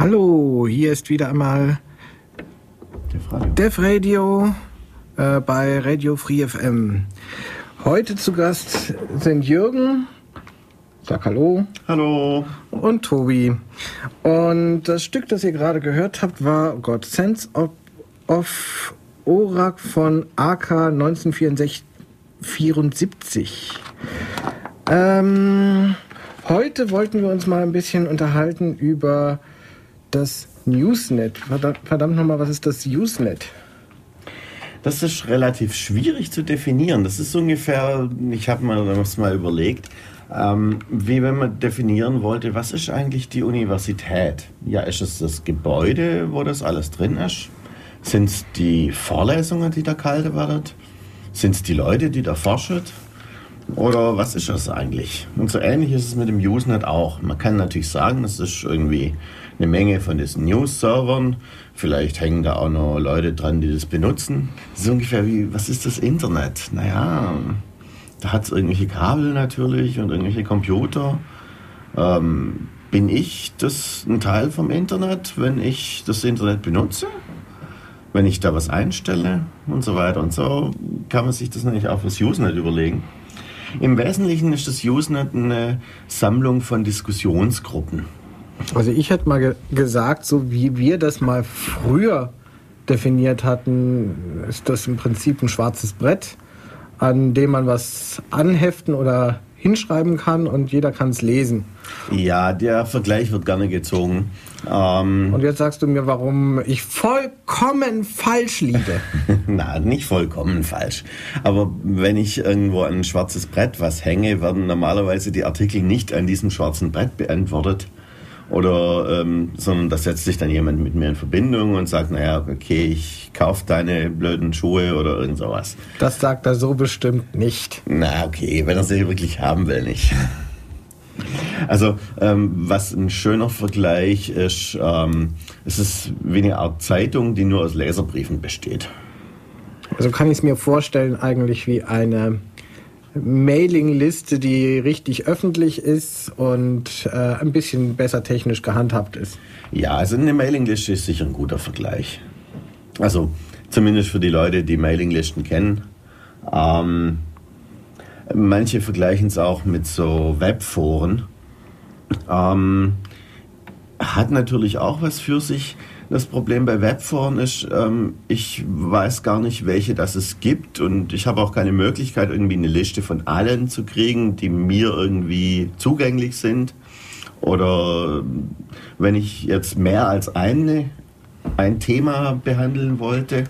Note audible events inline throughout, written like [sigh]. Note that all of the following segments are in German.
Hallo, hier ist wieder einmal Def Radio, Def Radio äh, bei Radio Free FM. Heute zu Gast sind Jürgen, sag Hallo. Hallo. Und Tobi. Und das Stück, das ihr gerade gehört habt, war, oh Gott, Sense of, of Orak von AK 1974. Ähm, heute wollten wir uns mal ein bisschen unterhalten über das Newsnet. Verdammt, verdammt nochmal, was ist das Usenet? Das ist relativ schwierig zu definieren. Das ist ungefähr, ich habe mir das mal überlegt, ähm, wie wenn man definieren wollte, was ist eigentlich die Universität? Ja, ist es das Gebäude, wo das alles drin ist? Sind es die Vorlesungen, die da gehalten werden? Sind es die Leute, die da forschen? Oder was ist das eigentlich? Und so ähnlich ist es mit dem Usenet auch. Man kann natürlich sagen, es ist irgendwie eine Menge von diesen News-Servern. Vielleicht hängen da auch noch Leute dran, die das benutzen. Das ist ungefähr wie, was ist das Internet? Naja, da hat es irgendwelche Kabel natürlich und irgendwelche Computer. Ähm, bin ich das ein Teil vom Internet, wenn ich das Internet benutze? Wenn ich da was einstelle und so weiter und so, kann man sich das nämlich auch fürs Usenet überlegen. Im Wesentlichen ist das Usenet eine Sammlung von Diskussionsgruppen. Also ich hätte mal ge gesagt, so wie wir das mal früher definiert hatten, ist das im Prinzip ein schwarzes Brett, an dem man was anheften oder hinschreiben kann und jeder kann es lesen. Ja, der Vergleich wird gerne gezogen. Ähm und jetzt sagst du mir, warum ich vollkommen falsch liege. [laughs] Na, nicht vollkommen falsch. Aber wenn ich irgendwo an ein schwarzes Brett was hänge, werden normalerweise die Artikel nicht an diesem schwarzen Brett beantwortet. Oder, ähm, sondern da setzt sich dann jemand mit mir in Verbindung und sagt, naja, okay, ich kaufe deine blöden Schuhe oder irgend sowas. Das sagt er so bestimmt nicht. Na, okay, wenn er sie wirklich haben will, nicht. Also, ähm, was ein schöner Vergleich ist, ähm, es ist wie eine Art Zeitung, die nur aus Leserbriefen besteht. Also kann ich es mir vorstellen, eigentlich wie eine Mailingliste, die richtig öffentlich ist und äh, ein bisschen besser technisch gehandhabt ist. Ja, also eine Mailingliste ist sicher ein guter Vergleich. Also zumindest für die Leute, die Mailinglisten kennen. Ähm, manche vergleichen es auch mit so Webforen. Ähm, hat natürlich auch was für sich. Das Problem bei Webforen ist, ähm, ich weiß gar nicht, welche das es gibt und ich habe auch keine Möglichkeit, irgendwie eine Liste von allen zu kriegen, die mir irgendwie zugänglich sind. Oder wenn ich jetzt mehr als eine, ein Thema behandeln wollte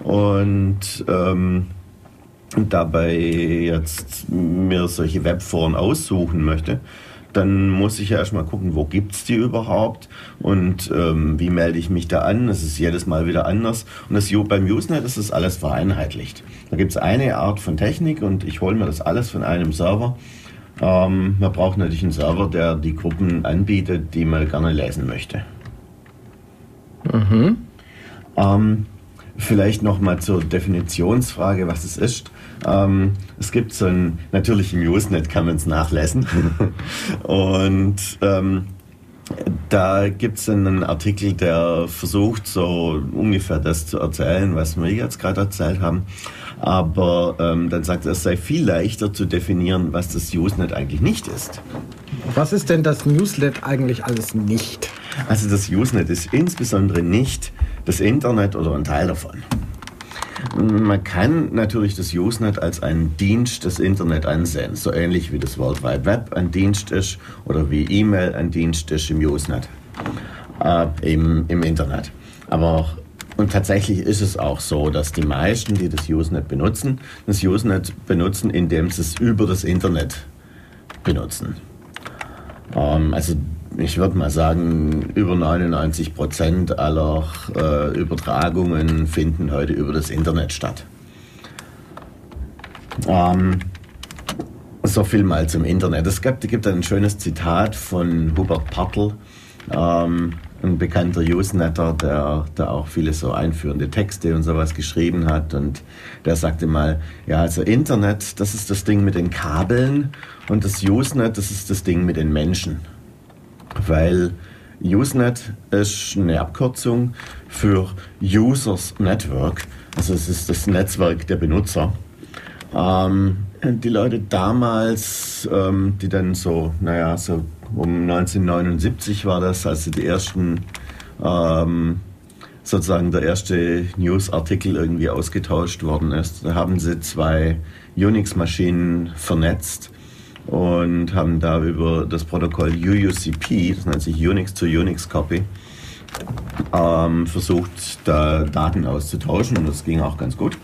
und ähm, dabei jetzt mir solche Webforen aussuchen möchte, dann muss ich ja erstmal gucken, wo gibt es die überhaupt und ähm, wie melde ich mich da an. Das ist jedes Mal wieder anders. Und das, beim Usenet ist das alles vereinheitlicht. Da gibt es eine Art von Technik und ich hole mir das alles von einem Server. Ähm, man braucht natürlich einen Server, der die Gruppen anbietet, die man gerne lesen möchte. Mhm. Ähm, vielleicht nochmal zur Definitionsfrage, was es ist. Ähm, es gibt so ein, natürlich im Usenet kann man es nachlesen. [laughs] und ähm, da gibt es einen Artikel, der versucht, so ungefähr das zu erzählen, was wir jetzt gerade erzählt haben. Aber ähm, dann sagt er, es sei viel leichter zu definieren, was das Usenet eigentlich nicht ist. Was ist denn das Newslet eigentlich alles nicht? Also das Usenet ist insbesondere nicht das Internet oder ein Teil davon. Man kann natürlich das Usenet als einen Dienst des Internet ansehen, so ähnlich wie das World Wide Web ein Dienst ist oder wie E-Mail ein Dienst ist im Usenet, äh, im, im Internet. Aber und tatsächlich ist es auch so, dass die meisten, die das Usenet benutzen, das Usenet benutzen, indem sie es über das Internet benutzen. Ähm, also ich würde mal sagen, über 99 Prozent aller äh, Übertragungen finden heute über das Internet statt. Ähm, so viel mal zum Internet. Es gibt, gibt ein schönes Zitat von Hubert Partl, ähm, ein bekannter Usenetter, der, der auch viele so einführende Texte und sowas geschrieben hat. Und der sagte mal, ja, also Internet, das ist das Ding mit den Kabeln und das Usenet, das ist das Ding mit den Menschen weil Usenet ist eine Abkürzung für Users Network. Also es ist das Netzwerk der Benutzer. Ähm, die Leute damals, ähm, die dann so, naja, so um 1979 war das, als die ersten, ähm, sozusagen der erste News-Artikel irgendwie ausgetauscht worden ist, da haben sie zwei Unix-Maschinen vernetzt und haben da über das Protokoll UUCP, das nennt sich Unix to Unix Copy, ähm, versucht, da Daten auszutauschen und das ging auch ganz gut.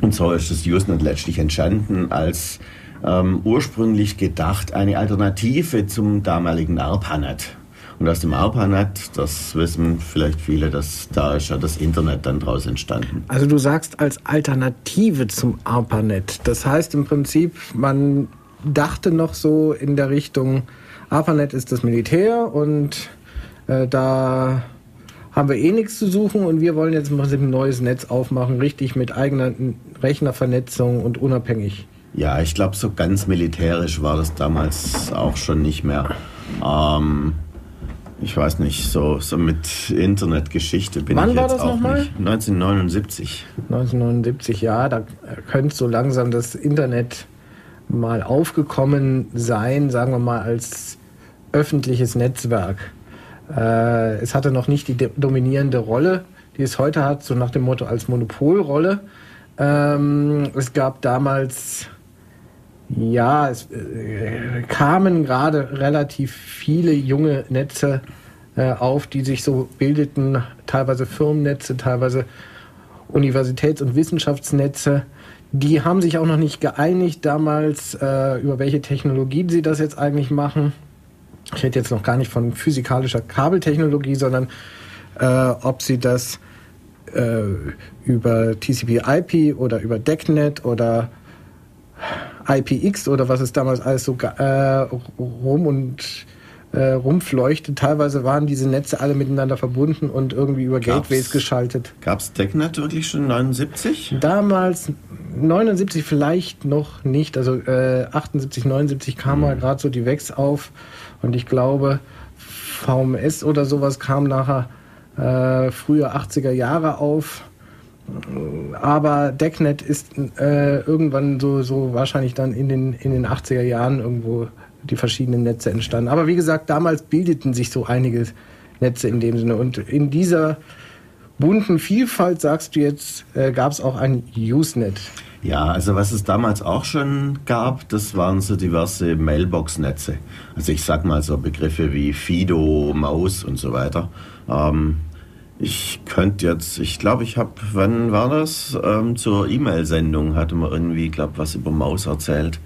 Und so ist das Usenet letztlich entstanden als ähm, ursprünglich gedacht eine Alternative zum damaligen ARPANET. Und aus dem ARPANET, das wissen vielleicht viele, dass da ist ja das Internet dann draus entstanden. Also du sagst als Alternative zum ARPANET. Das heißt im Prinzip, man dachte noch so in der Richtung, ARPANET ist das Militär und äh, da haben wir eh nichts zu suchen und wir wollen jetzt im Prinzip ein neues Netz aufmachen, richtig mit eigener Rechnervernetzung und unabhängig. Ja, ich glaube, so ganz militärisch war das damals auch schon nicht mehr. Ähm, ich weiß nicht, so, so mit Internetgeschichte bin Wann ich war jetzt das auch nochmal? nicht. 1979. 1979, ja, da könnte so langsam das Internet mal aufgekommen sein, sagen wir mal als öffentliches Netzwerk. Äh, es hatte noch nicht die dominierende Rolle, die es heute hat, so nach dem Motto als Monopolrolle. Ähm, es gab damals, ja, es äh, kamen gerade relativ viele junge Netze äh, auf, die sich so bildeten, teilweise Firmennetze, teilweise Universitäts- und Wissenschaftsnetze. Die haben sich auch noch nicht geeinigt damals, äh, über welche Technologie sie das jetzt eigentlich machen. Ich rede jetzt noch gar nicht von physikalischer Kabeltechnologie, sondern äh, ob sie das äh, über TCP/IP oder über DECnet oder IPX oder was es damals alles so äh, rum und äh, rumfleuchtet. Teilweise waren diese Netze alle miteinander verbunden und irgendwie über Gab's- Gateways geschaltet. Gab es DECnet wirklich schon 79? Damals 79 vielleicht noch nicht, also äh, 78, 79 kam mal gerade so die Wex auf und ich glaube VMS oder sowas kam nachher äh, frühe 80er Jahre auf. Aber DECnet ist äh, irgendwann so, so wahrscheinlich dann in den, in den 80er Jahren irgendwo die verschiedenen Netze entstanden. Aber wie gesagt, damals bildeten sich so einige Netze in dem Sinne. Und in dieser bunten Vielfalt, sagst du jetzt, äh, gab es auch ein Usenet. Ja, also was es damals auch schon gab, das waren so diverse Mailbox-Netze. Also ich sag mal so Begriffe wie Fido, Maus und so weiter. Ähm, ich könnte jetzt, ich glaube, ich habe, wann war das? Ähm, zur E-Mail-Sendung hatte man irgendwie, glaube was über Maus erzählt.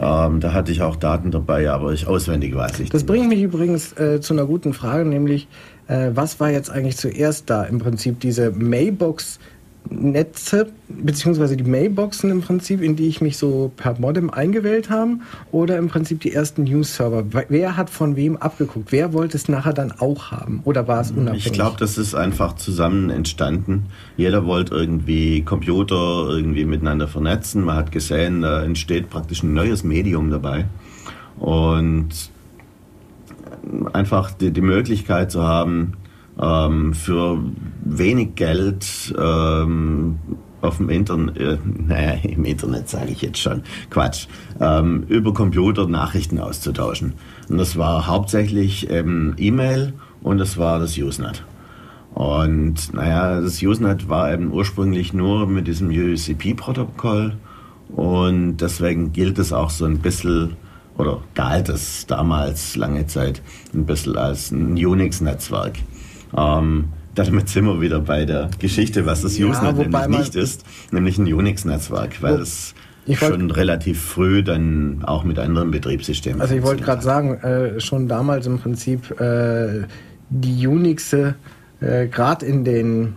Ähm, da hatte ich auch Daten dabei, aber ich auswendig weiß ich Das bringt mich übrigens äh, zu einer guten Frage, nämlich äh, was war jetzt eigentlich zuerst da? Im Prinzip diese Mailbox-Netze, beziehungsweise die Mailboxen im Prinzip, in die ich mich so per Modem eingewählt habe, oder im Prinzip die ersten News-Server? Wer hat von wem abgeguckt? Wer wollte es nachher dann auch haben? Oder war es unabhängig? Ich glaube, das ist einfach zusammen entstanden. Jeder wollte irgendwie Computer irgendwie miteinander vernetzen. Man hat gesehen, da entsteht praktisch ein neues Medium dabei. Und einfach die, die Möglichkeit zu haben, ähm, für wenig Geld ähm, auf dem Internet, äh, [laughs] naja, im Internet sage ich jetzt schon, Quatsch, ähm, über Computer Nachrichten auszutauschen. Und das war hauptsächlich ähm, E-Mail und das war das Usenet. Und naja, das Usenet war eben ursprünglich nur mit diesem UCP-Protokoll und deswegen gilt es auch so ein bisschen, oder galt es damals lange Zeit ein bisschen als ein Unix-Netzwerk. Ähm, damit sind wir wieder bei der Geschichte, was das Ja, Usenet nämlich nicht ist, nämlich ein Unix-Netzwerk, weil es schon relativ früh dann auch mit anderen Betriebssystemen Also ich wollte gerade sagen, äh, schon damals im Prinzip äh, die Unixe, äh, gerade in den,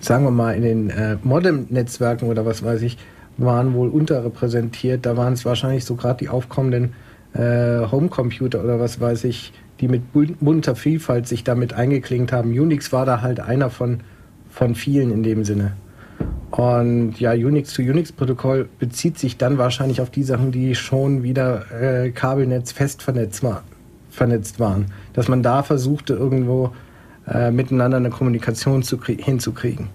sagen wir mal, in den äh, Modem-Netzwerken oder was weiß ich, waren wohl unterrepräsentiert. Da waren es wahrscheinlich so gerade die aufkommenden äh, Homecomputer oder was weiß ich, die mit bun- bunter Vielfalt sich damit eingeklinkt haben. Unix war da halt einer von, von vielen in dem Sinne. Und ja, Unix zu Unix-Protokoll bezieht sich dann wahrscheinlich auf die Sachen, die schon wieder äh, Kabelnetz fest vernetzt, war, vernetzt waren. Dass man da versuchte, irgendwo äh, miteinander eine Kommunikation zu hinzukriegen.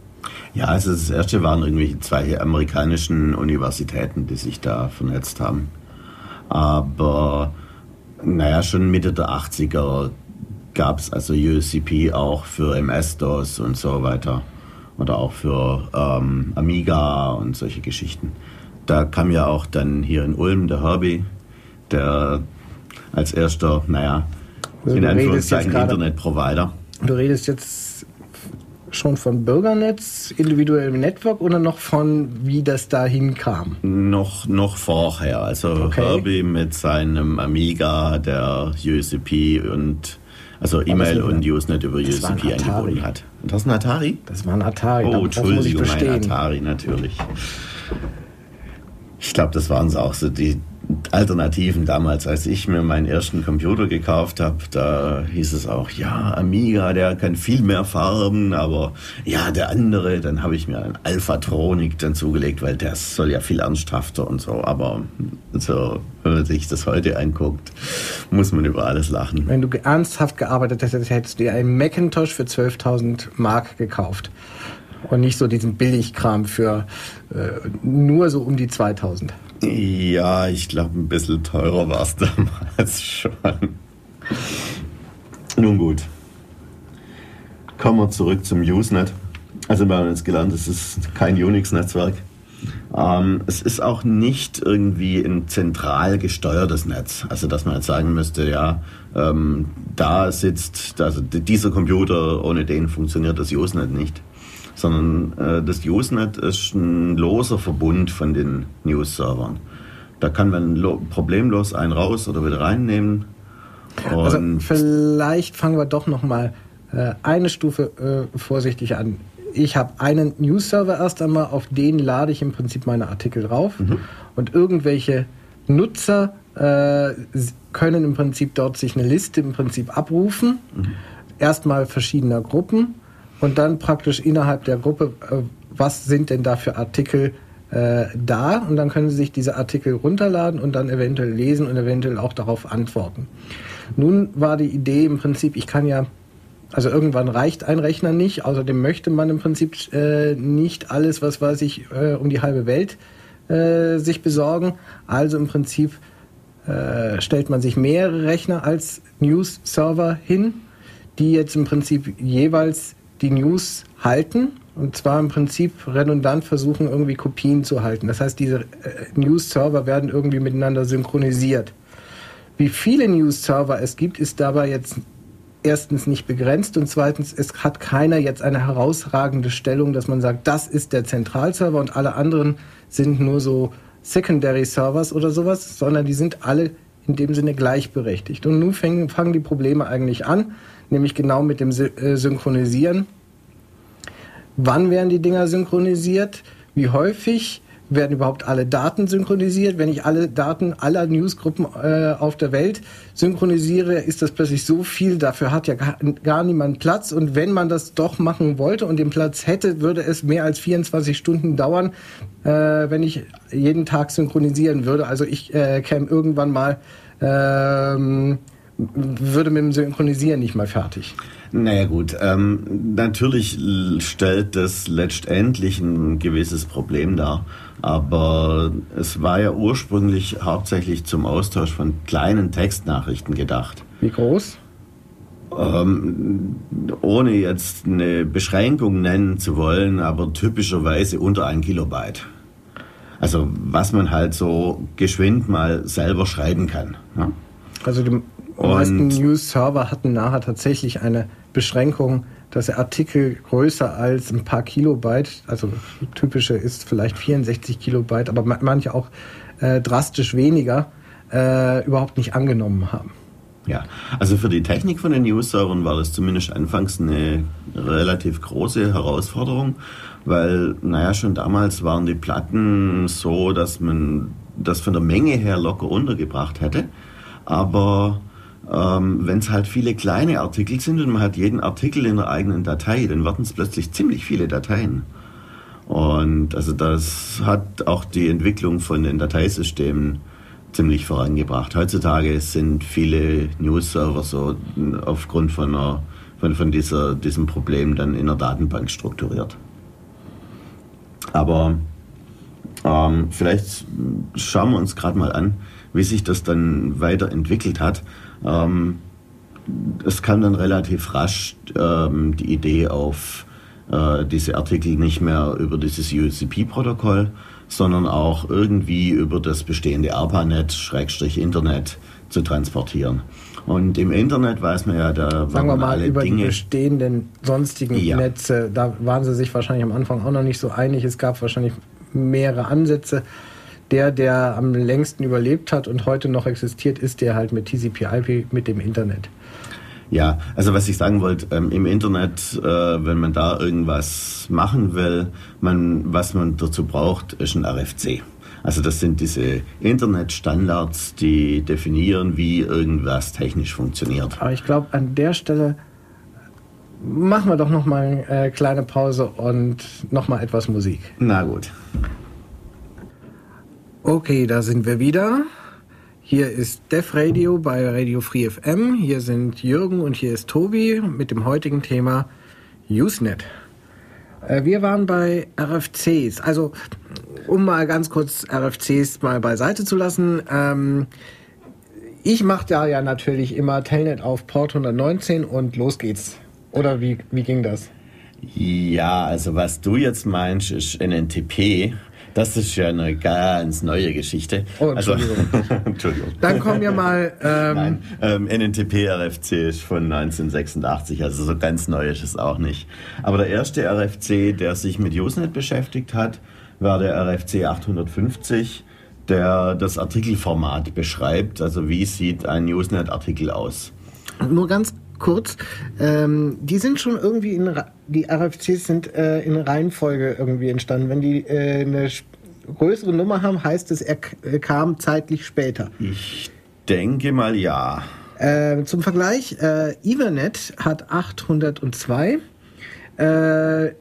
Ja, also das erste waren irgendwie zwei amerikanischen Universitäten, die sich da vernetzt haben. Aber naja, schon Mitte der 80er gab es also USCP auch für MS-DOS und so weiter. Oder auch für ähm, Amiga und solche Geschichten. Da kam ja auch dann hier in Ulm der Herbie, der als erster, naja, also in Anführungszeichen Internetprovider. Du redest jetzt schon von Bürgernetz, individuellem Network oder noch von wie das dahin kam? Noch, noch vorher. Also okay. Herbie mit seinem Amiga, der USCP und also E-Mail und Usenet über USCP eingebunden hat. Und das ist ein Atari? Das war ein Atari. Oh, Entschuldigung, ein Atari natürlich. Ich glaube, das waren so auch so die Alternativen damals, als ich mir meinen ersten Computer gekauft habe, da hieß es auch, ja, Amiga, der kann viel mehr Farben, aber ja, der andere, dann habe ich mir einen Alphatronic dann zugelegt, weil der soll ja viel ernsthafter und so, aber so, wenn man sich das heute anguckt, muss man über alles lachen. Wenn du ernsthaft gearbeitet hättest, hättest du dir einen Macintosh für 12.000 Mark gekauft und nicht so diesen Billigkram für äh, nur so um die 2000. Ja, ich glaube, ein bisschen teurer war es [laughs] damals schon. Nun gut. Kommen wir zurück zum Usenet. Also wir haben jetzt gelernt, es ist kein Unix-Netzwerk. Ähm, es ist auch nicht irgendwie ein zentral gesteuertes Netz. Also dass man jetzt sagen müsste, ja, ähm, da sitzt, also dieser Computer, ohne den funktioniert das Usenet nicht sondern äh, das Usenet ist ein loser Verbund von den News-Servern. Da kann man problemlos einen raus oder wieder reinnehmen. also vielleicht fangen wir doch noch mal äh, eine Stufe äh, vorsichtig an. Ich habe einen News-Server erst einmal, auf den lade ich im Prinzip meine Artikel drauf mhm. und irgendwelche Nutzer äh, können im Prinzip dort sich eine Liste im Prinzip abrufen. Mhm. Erstmal verschiedener Gruppen und dann praktisch innerhalb der Gruppe, äh, was sind denn da für Artikel äh, da und dann können Sie sich diese Artikel runterladen und dann eventuell lesen und eventuell auch darauf antworten. Nun war die Idee im Prinzip, ich kann ja, also irgendwann reicht ein Rechner nicht, außerdem möchte man im Prinzip äh, nicht alles, was weiß ich, äh, um die halbe Welt äh, sich besorgen. Also im Prinzip äh, stellt man sich mehrere Rechner als News-Server hin, die jetzt im Prinzip jeweils die News halten und zwar im Prinzip redundant versuchen, irgendwie Kopien zu halten. Das heißt, diese äh, News-Server werden irgendwie miteinander synchronisiert. Wie viele News-Server es gibt, ist dabei jetzt erstens nicht begrenzt und zweitens, es hat keiner jetzt eine herausragende Stellung, dass man sagt, das ist der Zentralserver und alle anderen sind nur so Secondary Servers oder sowas, sondern die sind alle in dem Sinne gleichberechtigt. Und nun fangen, fangen die Probleme eigentlich an nämlich genau mit dem äh, Synchronisieren. Wann werden die Dinger synchronisiert? Wie häufig? Werden überhaupt alle Daten synchronisiert? Wenn ich alle Daten aller Newsgruppen äh, auf der Welt synchronisiere, ist das plötzlich so viel. Dafür hat ja gar, gar niemand Platz. Und wenn man das doch machen wollte und den Platz hätte, würde es mehr als 24 Stunden dauern, äh, wenn ich jeden Tag synchronisieren würde. Also ich äh, käme irgendwann mal ähm, würde mit dem Synchronisieren nicht mal fertig. Naja gut, ähm, natürlich stellt das letztendlich ein gewisses Problem dar, aber es war ja ursprünglich hauptsächlich zum Austausch von kleinen Textnachrichten gedacht. Wie groß? Ähm, ohne jetzt eine Beschränkung nennen zu wollen, aber typischerweise unter ein Kilobyte. Also was man halt so geschwind mal selber schreiben kann. Ja? Also die die meisten News-Server hatten nachher tatsächlich eine Beschränkung, dass der Artikel größer als ein paar Kilobyte, also typische ist vielleicht 64 Kilobyte, aber manche auch äh, drastisch weniger, äh, überhaupt nicht angenommen haben. Ja, also für die Technik von den News-Servern war das zumindest anfangs eine relativ große Herausforderung, weil, naja, schon damals waren die Platten so, dass man das von der Menge her locker untergebracht hätte, aber ähm, Wenn es halt viele kleine Artikel sind und man hat jeden Artikel in der eigenen Datei, dann werden es plötzlich ziemlich viele Dateien. Und also das hat auch die Entwicklung von den Dateisystemen ziemlich vorangebracht. Heutzutage sind viele News-Server so aufgrund von, einer, von, von dieser, diesem Problem dann in einer Datenbank strukturiert. Aber ähm, vielleicht schauen wir uns gerade mal an, wie sich das dann weiterentwickelt hat. Ähm, es kam dann relativ rasch ähm, die Idee auf, äh, diese Artikel nicht mehr über dieses UCP-Protokoll, sondern auch irgendwie über das bestehende ARPANET, Schrägstrich Internet zu transportieren. Und im Internet weiß man ja, da Sagen wir mal über Dinge, die bestehenden sonstigen ja. Netze, da waren sie sich wahrscheinlich am Anfang auch noch nicht so einig. Es gab wahrscheinlich mehrere Ansätze. Der, der am längsten überlebt hat und heute noch existiert, ist der halt mit TCP/IP mit dem Internet. Ja, also was ich sagen wollte, ähm, im Internet, äh, wenn man da irgendwas machen will, man, was man dazu braucht, ist ein RFC. Also das sind diese Internetstandards, die definieren, wie irgendwas technisch funktioniert. Aber ich glaube, an der Stelle machen wir doch noch mal eine äh, kleine Pause und noch mal etwas Musik. Na gut. Okay, da sind wir wieder. Hier ist Def Radio bei Radio Free FM. Hier sind Jürgen und hier ist Tobi mit dem heutigen Thema Usenet. Äh, wir waren bei RFCs. Also, um mal ganz kurz RFCs mal beiseite zu lassen. Ähm, ich mache da ja natürlich immer Telnet auf Port 119 und los geht's. Oder wie, wie ging das? Ja, also was du jetzt meinst, ist NNTP. Das ist ja eine ganz neue Geschichte. Oh, Entschuldigung. Also, [laughs] Entschuldigung. Dann kommen wir mal. Ähm, Nein, ähm, NNTP RFC ist von 1986, also so ganz neu ist es auch nicht. Aber der erste RFC, der sich mit Usenet beschäftigt hat, war der RFC 850, der das Artikelformat beschreibt. Also wie sieht ein Usenet-Artikel aus? Nur ganz kurz. Ähm, die sind schon irgendwie in die RFCs sind äh, in Reihenfolge irgendwie entstanden. Wenn die äh, eine größere Nummer haben, heißt es, er kam zeitlich später. Ich denke mal ja. Äh, zum Vergleich, äh, Ethernet hat 802. Äh,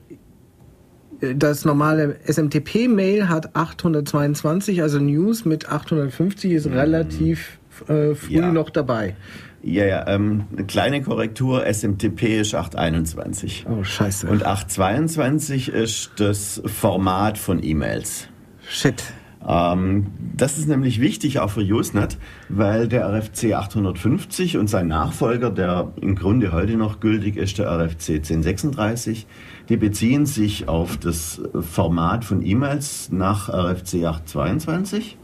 das normale SMTP-Mail hat 822, also News mit 850 ist mhm. relativ äh, früh ja. noch dabei. Ja, ja, ähm, eine kleine Korrektur, SMTP ist 821. Oh, scheiße. Und 822 ist das Format von E-Mails. Shit. Ähm, das ist nämlich wichtig auch für Usenet, weil der RFC 850 und sein Nachfolger, der im Grunde heute noch gültig ist, der RFC 1036, die beziehen sich auf das Format von E-Mails nach RFC 822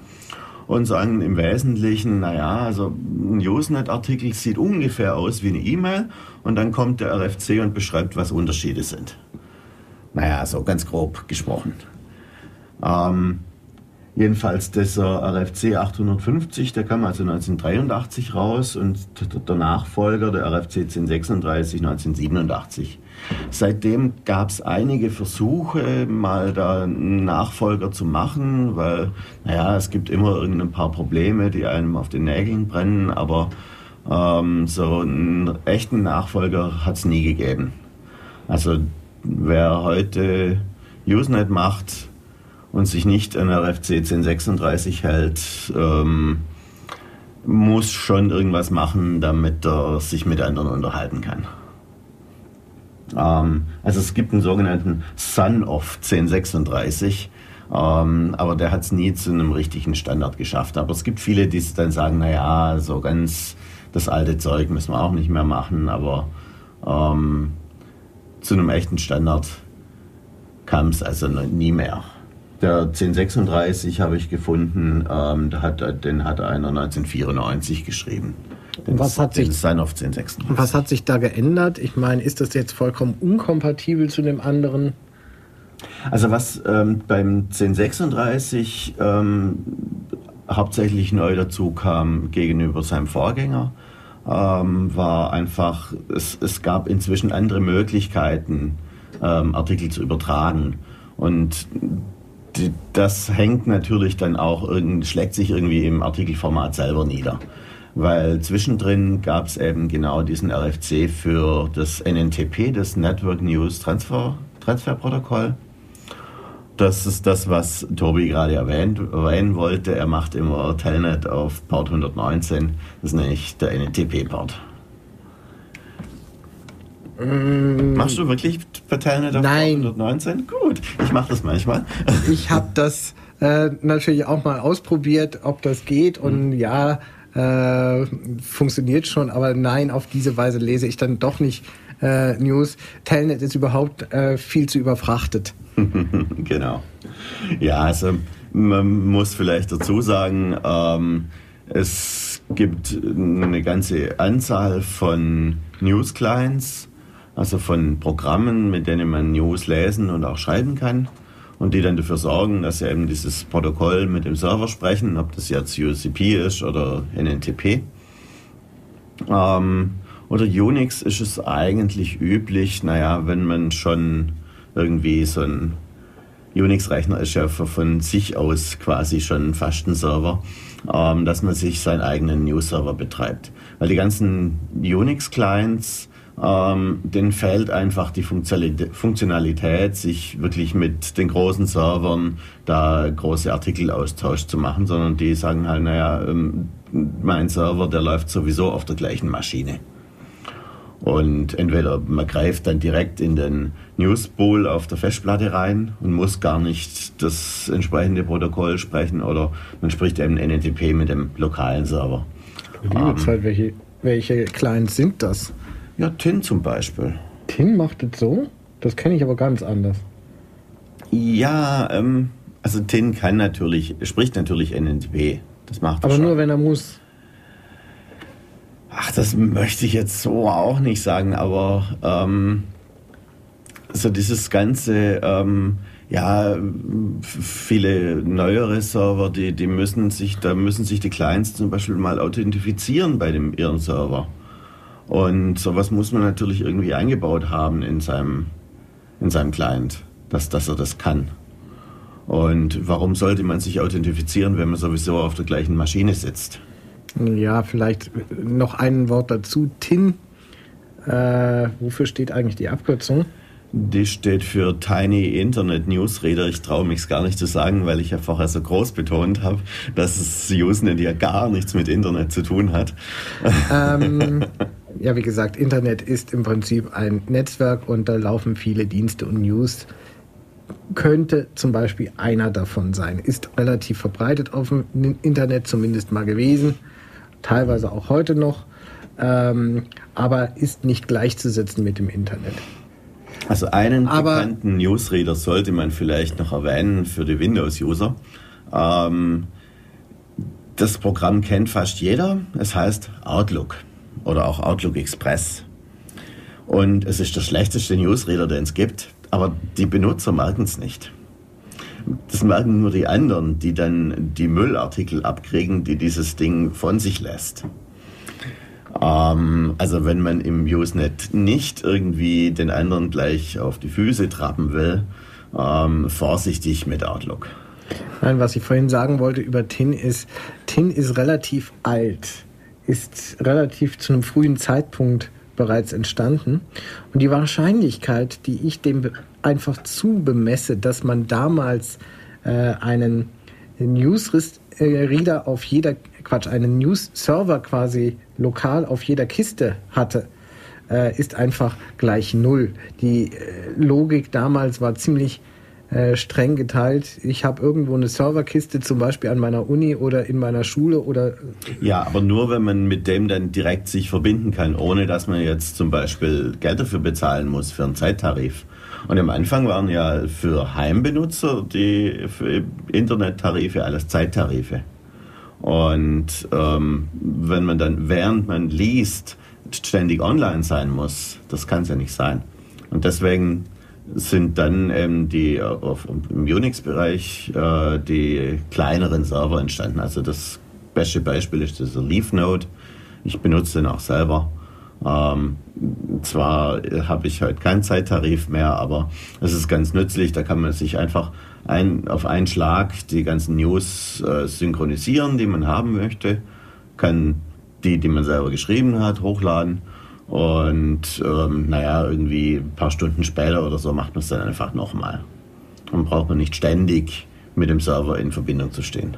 und sagen im Wesentlichen, naja, also ein Usenet-Artikel sieht ungefähr aus wie eine E-Mail und dann kommt der RFC und beschreibt, was Unterschiede sind. Naja, so ganz grob gesprochen. Ähm, jedenfalls dieser RFC 850, der kam also 1983 raus und der Nachfolger, der RFC 1036, 1987. Seitdem gab es einige Versuche, mal da einen Nachfolger zu machen, weil, naja, es gibt immer irgendein paar Probleme, die einem auf den Nägeln brennen, aber ähm, so einen echten Nachfolger hat es nie gegeben. Also wer heute Usenet macht und sich nicht an RFC 1036 hält, ähm, muss schon irgendwas machen, damit er sich mit anderen unterhalten kann. Ähm, also es gibt einen sogenannten Son of 1036, ähm, aber der hat es nie zu einem richtigen Standard geschafft. Aber es gibt viele, die dann sagen, naja, so ganz das alte Zeug müssen wir auch nicht mehr machen, aber ähm, zu einem echten Standard kam es also nie mehr. Der 1036 habe ich gefunden, ähm, hat, den hat einer 1994 geschrieben. Den, was hat sich, Sign of 1036. Was hat sich da geändert? Ich meine, ist das jetzt vollkommen unkompatibel zu dem anderen? Also was ähm, beim 1036 ähm, hauptsächlich neu dazu kam gegenüber seinem Vorgänger, ähm, war einfach, es, es gab inzwischen andere Möglichkeiten, ähm, Artikel zu übertragen. Und das hängt natürlich dann auch, schlägt sich irgendwie im Artikelformat selber nieder weil zwischendrin gab es eben genau diesen RFC für das NNTP, das Network News Transfer, Transfer Protokoll. das ist das, was Tobi gerade erwähnt, erwähnen wollte. Er macht immer Telnet auf Port 119. Das ist nämlich der NTP-Port. Mm. Machst du wirklich Telnet auf Nein. Port 119? Gut, ich mache das manchmal. [laughs] Ich habe das äh, natürlich auch mal ausprobiert, ob das geht. Und mhm. ja, äh, funktioniert schon. Aber nein, auf diese Weise lese ich dann doch nicht äh, News. Telnet ist überhaupt äh, viel zu überfrachtet. [laughs] genau. Ja, also man muss vielleicht dazu sagen, ähm, es gibt eine ganze Anzahl von News-Clients, also von Programmen, mit denen man News lesen und auch schreiben kann und die dann dafür sorgen, dass sie eben dieses Protokoll mit dem Server sprechen, ob das jetzt UCP ist oder NNTP. Ähm, oder Unix ist es eigentlich üblich, naja, wenn man schon irgendwie so ein Unix-Rechner ist ja von sich aus quasi schon fast ein Server, ähm, dass man sich seinen eigenen News-Server betreibt. Weil die ganzen Unix-Clients, ähm, denen fehlt einfach die Funktionalität, sich wirklich mit den großen Servern da große Artikelaustausch zu machen, sondern die sagen halt, naja, ähm, mein Server, der läuft sowieso auf der gleichen Maschine. Und entweder man greift dann direkt in den Newspool auf der Festplatte rein und muss gar nicht das entsprechende Protokoll sprechen oder man spricht eben NNTP mit dem lokalen Server. Liebe ähm, Zeit, welche, welche Clients sind das? Ja, TIN zum Beispiel. TIN macht es so? Das kenne ich aber ganz anders. Ja, ähm, also TIN kann natürlich, spricht natürlich NNTP. Das macht Aber nur wenn er muss. Ach, das möchte ich jetzt so auch nicht sagen, aber ähm, so dieses ganze, ähm, ja, viele neuere Server, die, die müssen sich, da müssen sich die Clients zum Beispiel mal authentifizieren bei dem ihren Server. Und sowas muss man natürlich irgendwie eingebaut haben in seinem, in seinem Client, dass, dass er das kann. Und warum sollte man sich authentifizieren, wenn man sowieso auf der gleichen Maschine sitzt? Ja, vielleicht noch ein Wort dazu. TIN, äh, wofür steht eigentlich die Abkürzung? Die steht für Tiny Internet Newsreader. Ich traue mich es gar nicht zu sagen, weil ich ja vorher so groß betont habe, dass es Usenet ja gar nichts mit Internet zu tun hat. Ähm, [laughs] ja, wie gesagt, Internet ist im Prinzip ein Netzwerk und da laufen viele Dienste und News. Könnte zum Beispiel einer davon sein. Ist relativ verbreitet auf dem Internet zumindest mal gewesen teilweise auch heute noch, ähm, aber ist nicht gleichzusetzen mit dem Internet. Also einen aber, bekannten Newsreader sollte man vielleicht noch erwähnen für die Windows-User. Ähm, das Programm kennt fast jeder. Es heißt Outlook oder auch Outlook Express. Und es ist der schlechteste Newsreader, den es gibt, aber die Benutzer merken es nicht. Das merken nur die anderen, die dann die Müllartikel abkriegen, die dieses Ding von sich lässt. Ähm, also wenn man im Usenet nicht irgendwie den anderen gleich auf die Füße trappen will, ähm, vorsichtig mit Outlook. Nein, was ich vorhin sagen wollte über TIN ist, TIN ist relativ alt, ist relativ zu einem frühen Zeitpunkt bereits entstanden. Und die Wahrscheinlichkeit, die ich dem einfach zu bemesse, dass man damals äh, einen Newsreader auf jeder, Quatsch, einen News-Server quasi lokal auf jeder Kiste hatte, äh, ist einfach gleich null. Die äh, Logik damals war ziemlich äh, streng geteilt. Ich habe irgendwo eine Serverkiste, zum Beispiel an meiner Uni oder in meiner Schule oder. Ja, aber nur wenn man mit dem dann direkt sich verbinden kann, ohne dass man jetzt zum Beispiel Geld dafür bezahlen muss für einen Zeittarif. Und am Anfang waren ja für Heimbenutzer die Internettarife alles Zeittarife. Und ähm, wenn man dann, während man liest, ständig online sein muss, das kann es ja nicht sein. Und deswegen sind dann ähm, die auf, im Unix-Bereich äh, die kleineren Server entstanden. Also das beste Beispiel ist dieser Leaf Node. Ich benutze den auch selber. Ähm, zwar habe ich halt keinen Zeittarif mehr, aber es ist ganz nützlich. Da kann man sich einfach ein, auf einen Schlag die ganzen News äh, synchronisieren, die man haben möchte, kann die, die man selber geschrieben hat, hochladen und ähm, naja, irgendwie ein paar Stunden später oder so macht man es dann einfach nochmal. Dann braucht man nicht ständig mit dem Server in Verbindung zu stehen.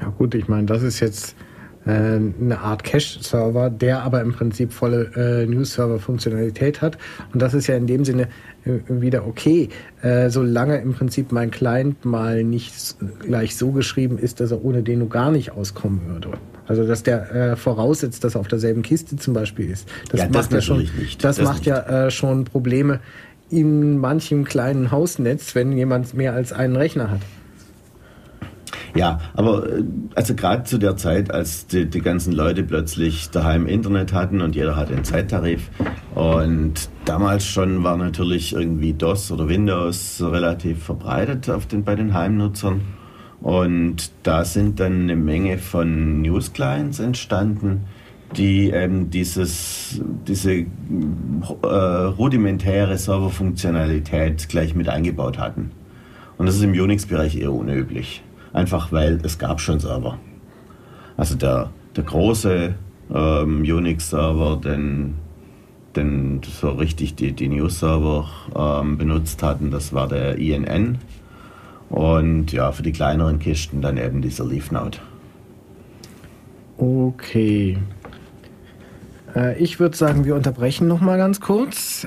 Ja gut, ich meine, das ist jetzt äh, eine Art Cache-Server, der aber im Prinzip volle äh, News-Server-Funktionalität hat. Und das ist ja in dem Sinne äh, wieder okay, äh, solange im Prinzip mein Client mal nicht gleich so geschrieben ist, dass er ohne den nur gar nicht auskommen würde. Also dass der äh, voraussetzt, dass er auf derselben Kiste zum Beispiel ist. Das ja, macht das ja schon, nicht. Das, das macht nicht. ja äh, schon Probleme in manchem kleinen Hausnetz, wenn jemand mehr als einen Rechner hat. Ja, aber äh, also gerade zu der Zeit, als die, die, ganzen Leute plötzlich daheim Internet hatten und jeder hatte einen Zeittarif und damals schon war natürlich irgendwie DOS oder Windows relativ verbreitet auf den, bei den Heimnutzern und da sind dann eine Menge von News-Clients entstanden, die eben dieses, diese äh, rudimentäre Serverfunktionalität gleich mit eingebaut hatten. Und das ist im Unix-Bereich eher unüblich. Einfach weil es gab schon Server. Also der, der große ähm, Unix-Server, den, den so richtig die, die News-Server ähm, benutzt hatten, das war der INN. Und ja, für die kleineren Kisten dann eben dieser LeafNote. Okay. Äh, ich würde sagen, wir unterbrechen noch mal ganz kurz.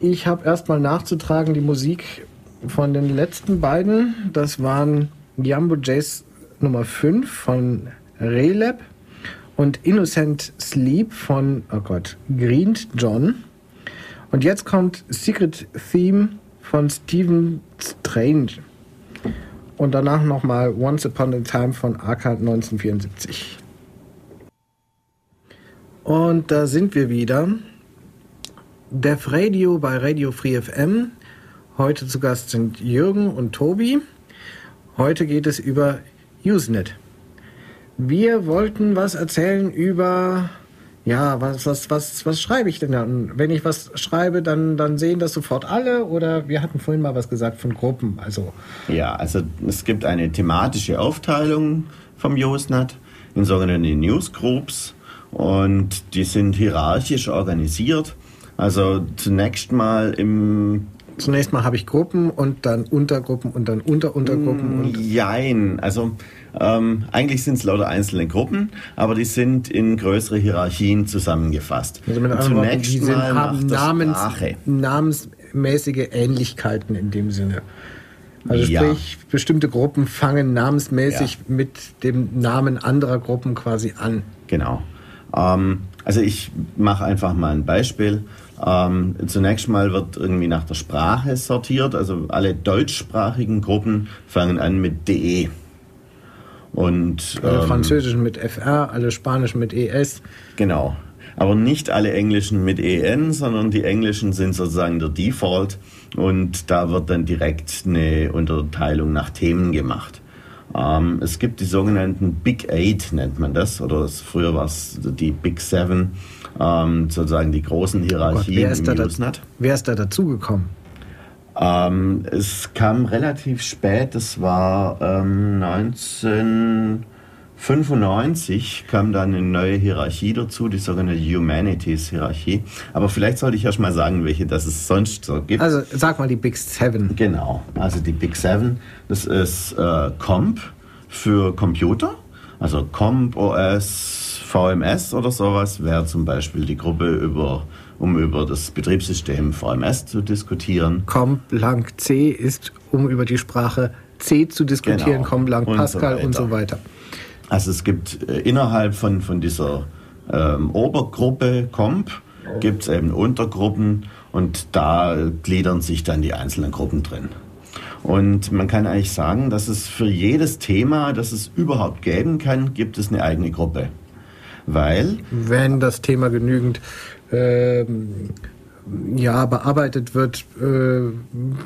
Ich habe erstmal nachzutragen die Musik von den letzten beiden. Das waren Jumbo Jays Nummer 5 von Relab und Innocent Sleep von, oh Gott, Green John. Und jetzt kommt Secret Theme von Stephen Strange. Und danach nochmal Once Upon a Time von Arcade 1974. Und da sind wir wieder. Def Radio bei Radio Free FM. Heute zu Gast sind Jürgen und Tobi. Heute geht es über Usenet. Wir wollten was erzählen über ja, was, was, was, was schreibe ich denn dann? Wenn ich was schreibe, dann, dann sehen das sofort alle oder wir hatten vorhin mal was gesagt von Gruppen. Also ja, also es gibt eine thematische Aufteilung vom Usenet in sogenannte Newsgroups und die sind hierarchisch organisiert. Also zunächst mal im Zunächst mal habe ich Gruppen und dann Untergruppen und dann Unteruntergruppen. Jein, also ähm, eigentlich sind es lauter einzelne Gruppen, aber die sind in größere Hierarchien zusammengefasst. Also mit anderen Worten, die sind, haben Namens, namensmäßige Ähnlichkeiten in dem Sinne. Also sprich, ja. bestimmte Gruppen fangen namensmäßig ja. mit dem Namen anderer Gruppen quasi an. Genau. Ähm, also ich mache einfach mal ein Beispiel. Ähm, zunächst mal wird irgendwie nach der Sprache sortiert. Also alle deutschsprachigen Gruppen fangen an mit DE. Und, alle ähm, französischen mit FR, alle spanischen mit ES. Genau. Aber nicht alle englischen mit EN, sondern die englischen sind sozusagen der Default und da wird dann direkt eine Unterteilung nach Themen gemacht. Ähm, es gibt die sogenannten Big Eight, nennt man das, oder früher war es die Big Seven, ähm, sozusagen die großen Hierarchien oh Gott, wer im Usenet. Wer ist da dazugekommen? Ähm, es kam relativ spät, das war ähm, 1995 kam dann eine neue Hierarchie dazu, die sogenannte Humanities-Hierarchie. Aber vielleicht sollte ich erst mal sagen, welche das es sonst so gibt. Also sag mal die Big Seven. Genau, also die Big Seven, das ist äh, Comp für Computer, also Comp OS, VMS oder sowas wäre zum Beispiel die Gruppe über um über das Betriebssystem VMS zu diskutieren. Complang C ist, um über die Sprache C zu diskutieren, genau. Complang Pascal und so, und so, weiter. Also es gibt äh, innerhalb von, von dieser ähm, Obergruppe Comp gibt es eben Untergruppen und da gliedern sich dann die einzelnen Gruppen drin. Und man kann eigentlich sagen, dass es für jedes Thema, das es überhaupt geben kann, gibt es eine eigene Gruppe. Weil. Wenn das Thema genügend ja, bearbeitet wird, äh,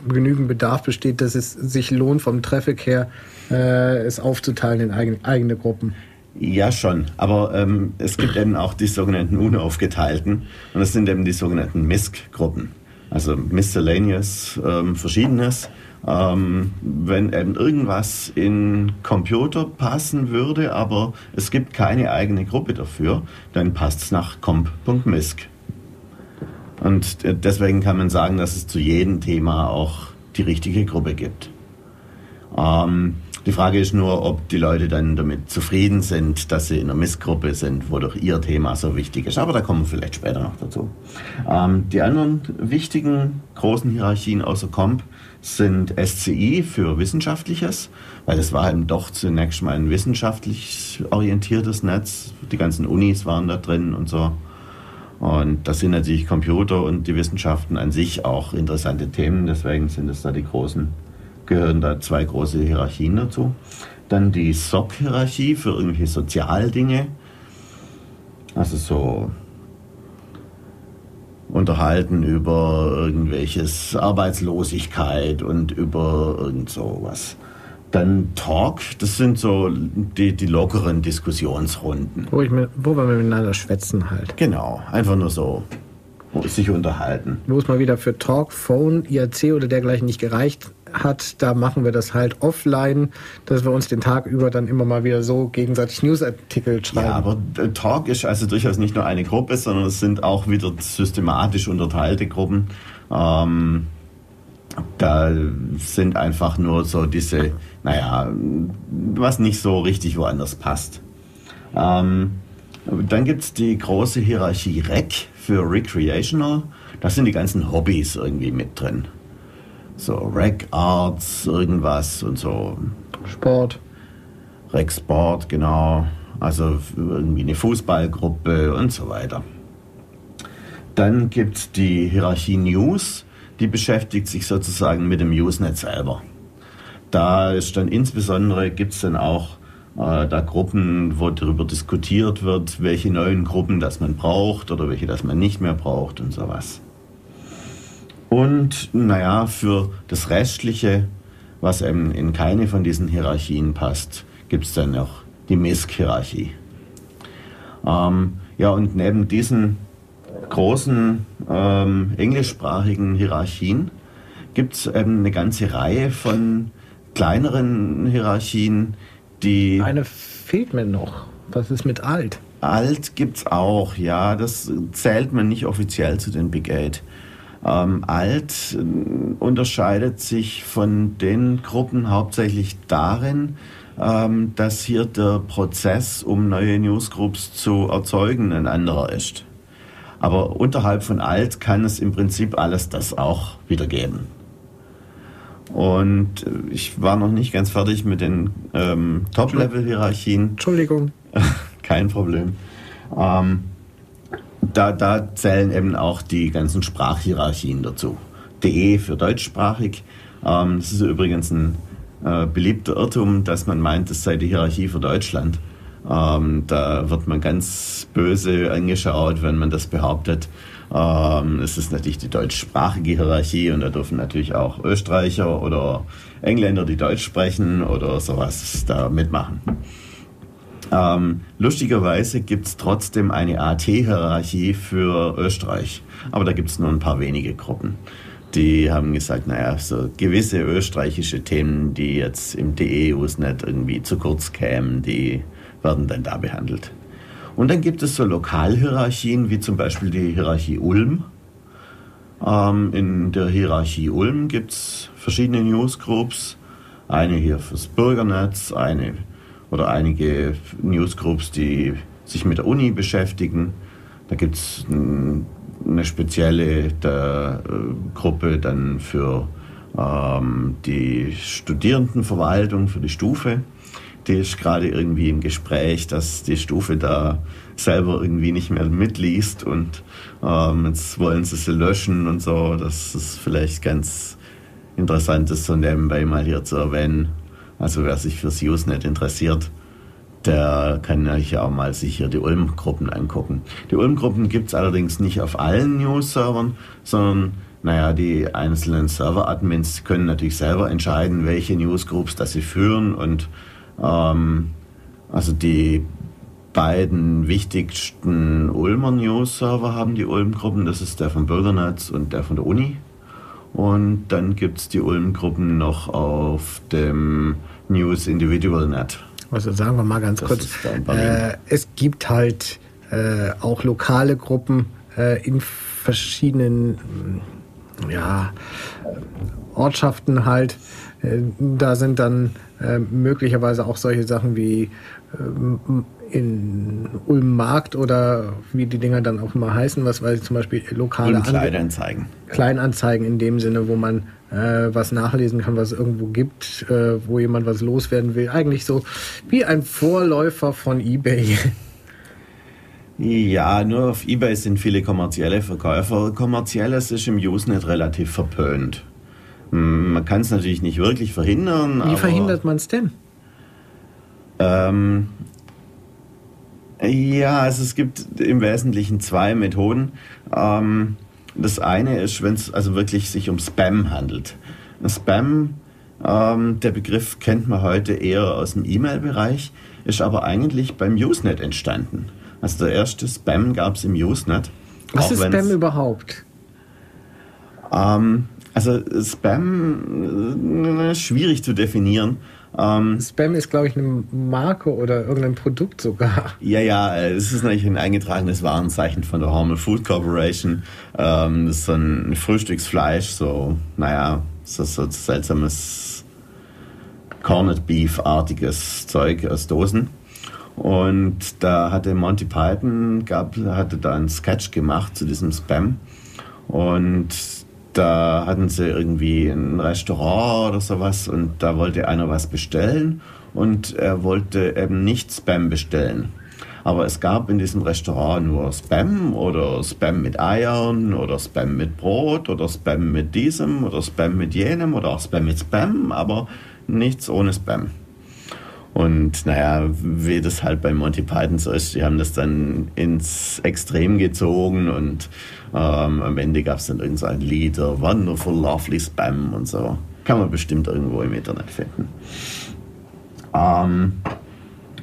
genügend Bedarf besteht, dass es sich lohnt, vom Traffic her äh, es aufzuteilen in eigene, eigene Gruppen. Ja, schon. Aber ähm, es gibt eben auch die sogenannten unaufgeteilten. Und das sind eben die sogenannten MISC-Gruppen. Also Miscellaneous ähm, Verschiedenes. Ähm, wenn eben irgendwas in Computer passen würde, aber es gibt keine eigene Gruppe dafür, dann passt es nach comp.misc. Und deswegen kann man sagen, dass es zu jedem Thema auch die richtige Gruppe gibt. Ähm, die Frage ist nur, ob die Leute dann damit zufrieden sind, dass sie in einer Missgruppe sind, wo doch ihr Thema so wichtig ist. Aber da kommen wir vielleicht später noch dazu. Ähm, die anderen wichtigen großen Hierarchien außer Comp sind SCI für Wissenschaftliches, weil es war eben doch zunächst mal ein wissenschaftlich orientiertes Netz. Die ganzen Unis waren da drin und so. Und das sind natürlich Computer und die Wissenschaften an sich auch interessante Themen. Deswegen sind es da die großen gehören da zwei große Hierarchien dazu. Dann die SOC-Hierarchie für irgendwelche Sozialdinge. Also so unterhalten über irgendwelches Arbeitslosigkeit und über irgend sowas. Dann Talk, das sind so die, die lockeren Diskussionsrunden. Wo, ich mit, wo wir miteinander schwätzen halt. Genau, einfach nur so sich unterhalten. Wo es mal wieder für Talk, Phone, IRC oder dergleichen nicht gereicht hat, da machen wir das halt offline, dass wir uns den Tag über dann immer mal wieder so gegenseitig Newsartikel schreiben. Ja, aber Talk ist also durchaus nicht nur eine Gruppe, sondern es sind auch wieder systematisch unterteilte Gruppen. Ähm, da sind einfach nur so diese, naja, was nicht so richtig woanders passt. Ähm, dann gibt es die große Hierarchie REC für Recreational. Da sind die ganzen Hobbys irgendwie mit drin so Rec Arts, irgendwas und so. Sport. Rec Sport, genau. Also irgendwie eine Fußballgruppe und so weiter. Dann gibt es die Hierarchie News, die beschäftigt sich sozusagen mit dem Usenet selber. Da ist dann insbesondere, gibt es dann auch äh, da Gruppen, wo darüber diskutiert wird, welche neuen Gruppen das man braucht oder welche das man nicht mehr braucht und sowas. Und naja, für das Restliche, was eben in keine von diesen Hierarchien passt, gibt es dann noch die MISC-Hierarchie. Ähm, ja, und neben diesen großen ähm, englischsprachigen Hierarchien gibt es eben eine ganze Reihe von kleineren Hierarchien, die. Eine fehlt mir noch. Was ist mit alt? Alt gibt es auch, ja. Das zählt man nicht offiziell zu den Big Eight. Ähm, alt äh, unterscheidet sich von den Gruppen hauptsächlich darin, ähm, dass hier der Prozess, um neue Newsgroups zu erzeugen, ein anderer ist. Aber unterhalb von alt kann es im Prinzip alles das auch wieder geben. Und ich war noch nicht ganz fertig mit den ähm, Top-Level-Hierarchien. Entschuldigung. [laughs] Kein Problem. Ähm, da, da zählen eben auch die ganzen Sprachhierarchien dazu. DE für deutschsprachig. Ähm, das ist übrigens ein äh, beliebter Irrtum, dass man meint, es sei die Hierarchie für Deutschland. Ähm, da wird man ganz böse angeschaut, wenn man das behauptet. Ähm, es ist natürlich die deutschsprachige Hierarchie und da dürfen natürlich auch Österreicher oder Engländer, die Deutsch sprechen oder sowas da mitmachen. Ähm, lustigerweise gibt es trotzdem eine AT-Hierarchie für Österreich, aber da gibt es nur ein paar wenige Gruppen. Die haben gesagt, naja, so gewisse österreichische Themen, die jetzt im DE-Usenet irgendwie zu kurz kämen, die werden dann da behandelt. Und dann gibt es so Lokalhierarchien, wie zum Beispiel die Hierarchie Ulm. Ähm, in der Hierarchie Ulm gibt es verschiedene Newsgroups. Eine hier fürs Bürgernetz, eine oder einige Newsgroups, die sich mit der Uni beschäftigen. Da gibt es eine spezielle der, äh, Gruppe dann für ähm, die Studierendenverwaltung, für die Stufe. Die ist gerade irgendwie im Gespräch, dass die Stufe da selber irgendwie nicht mehr mitliest und ähm, jetzt wollen sie sie löschen und so. Das ist vielleicht ganz interessant, das so nebenbei mal hier zu erwähnen. Also wer sich fürs Usenet interessiert, der kann sich auch mal sich hier die Ulm-Gruppen angucken. Die Ulm-Gruppen gibt es allerdings nicht auf allen News-Servern, sondern naja, die einzelnen Server-Admins können natürlich selber entscheiden, welche Newsgroups das sie führen und ähm, also die beiden wichtigsten Ulmer News-Server haben die Ulm-Gruppen, das ist der von Bürgernetz und der von der Uni. Und dann gibt es die Ulm-Gruppen noch auf dem News Individual Net. Also sagen wir mal ganz das kurz, äh, es gibt halt äh, auch lokale Gruppen äh, in verschiedenen ja, Ortschaften halt. Äh, da sind dann äh, möglicherweise auch solche Sachen wie ähm, in Ulm Markt oder wie die Dinger dann auch immer heißen, was weiß ich zum Beispiel lokale Kleinanzeigen. Kleinanzeigen in dem Sinne, wo man äh, was nachlesen kann, was es irgendwo gibt, äh, wo jemand was loswerden will. Eigentlich so wie ein Vorläufer von eBay. [laughs] Ja, nur auf eBay sind viele kommerzielle Verkäufer. Kommerzielles ist im Usenet relativ verpönt. Hm, man kann es natürlich nicht wirklich verhindern. Wie verhindert man es denn? Ähm, ja, also es gibt im Wesentlichen zwei Methoden. Ähm, das eine ist, wenn es also wirklich sich um Spam handelt. Spam, ähm, der Begriff kennt man heute eher aus dem E-Mail-Bereich, ist aber eigentlich beim Usenet entstanden. Also der erste Spam gab es im Usenet. Was ist Spam überhaupt? Ähm, also Spam äh, schwierig zu definieren. Ähm, Spam ist, glaube ich, eine Marke oder irgendein Produkt sogar. Ja, ja, es ist natürlich ein eingetragenes Warenzeichen von der Hormel Food Corporation. Ähm, das ist so ein Frühstücksfleisch, so, naja, so, so seltsames Corned Beef-artiges Zeug aus Dosen. Und da hatte Monty Python, gab, hatte da einen Sketch gemacht zu diesem Spam. Und da hatten sie irgendwie ein Restaurant oder sowas und da wollte einer was bestellen und er wollte eben nicht Spam bestellen. Aber es gab in diesem Restaurant nur Spam oder Spam mit Eiern oder Spam mit Brot oder Spam mit diesem oder Spam mit jenem oder auch Spam mit Spam, aber nichts ohne Spam. Und naja, wie das halt bei Monty Python so ist, die haben das dann ins Extrem gezogen und ähm, am Ende gab es dann irgend so ein Lied, Wonderful Lovely Spam und so. Kann man bestimmt irgendwo im Internet finden. Ähm,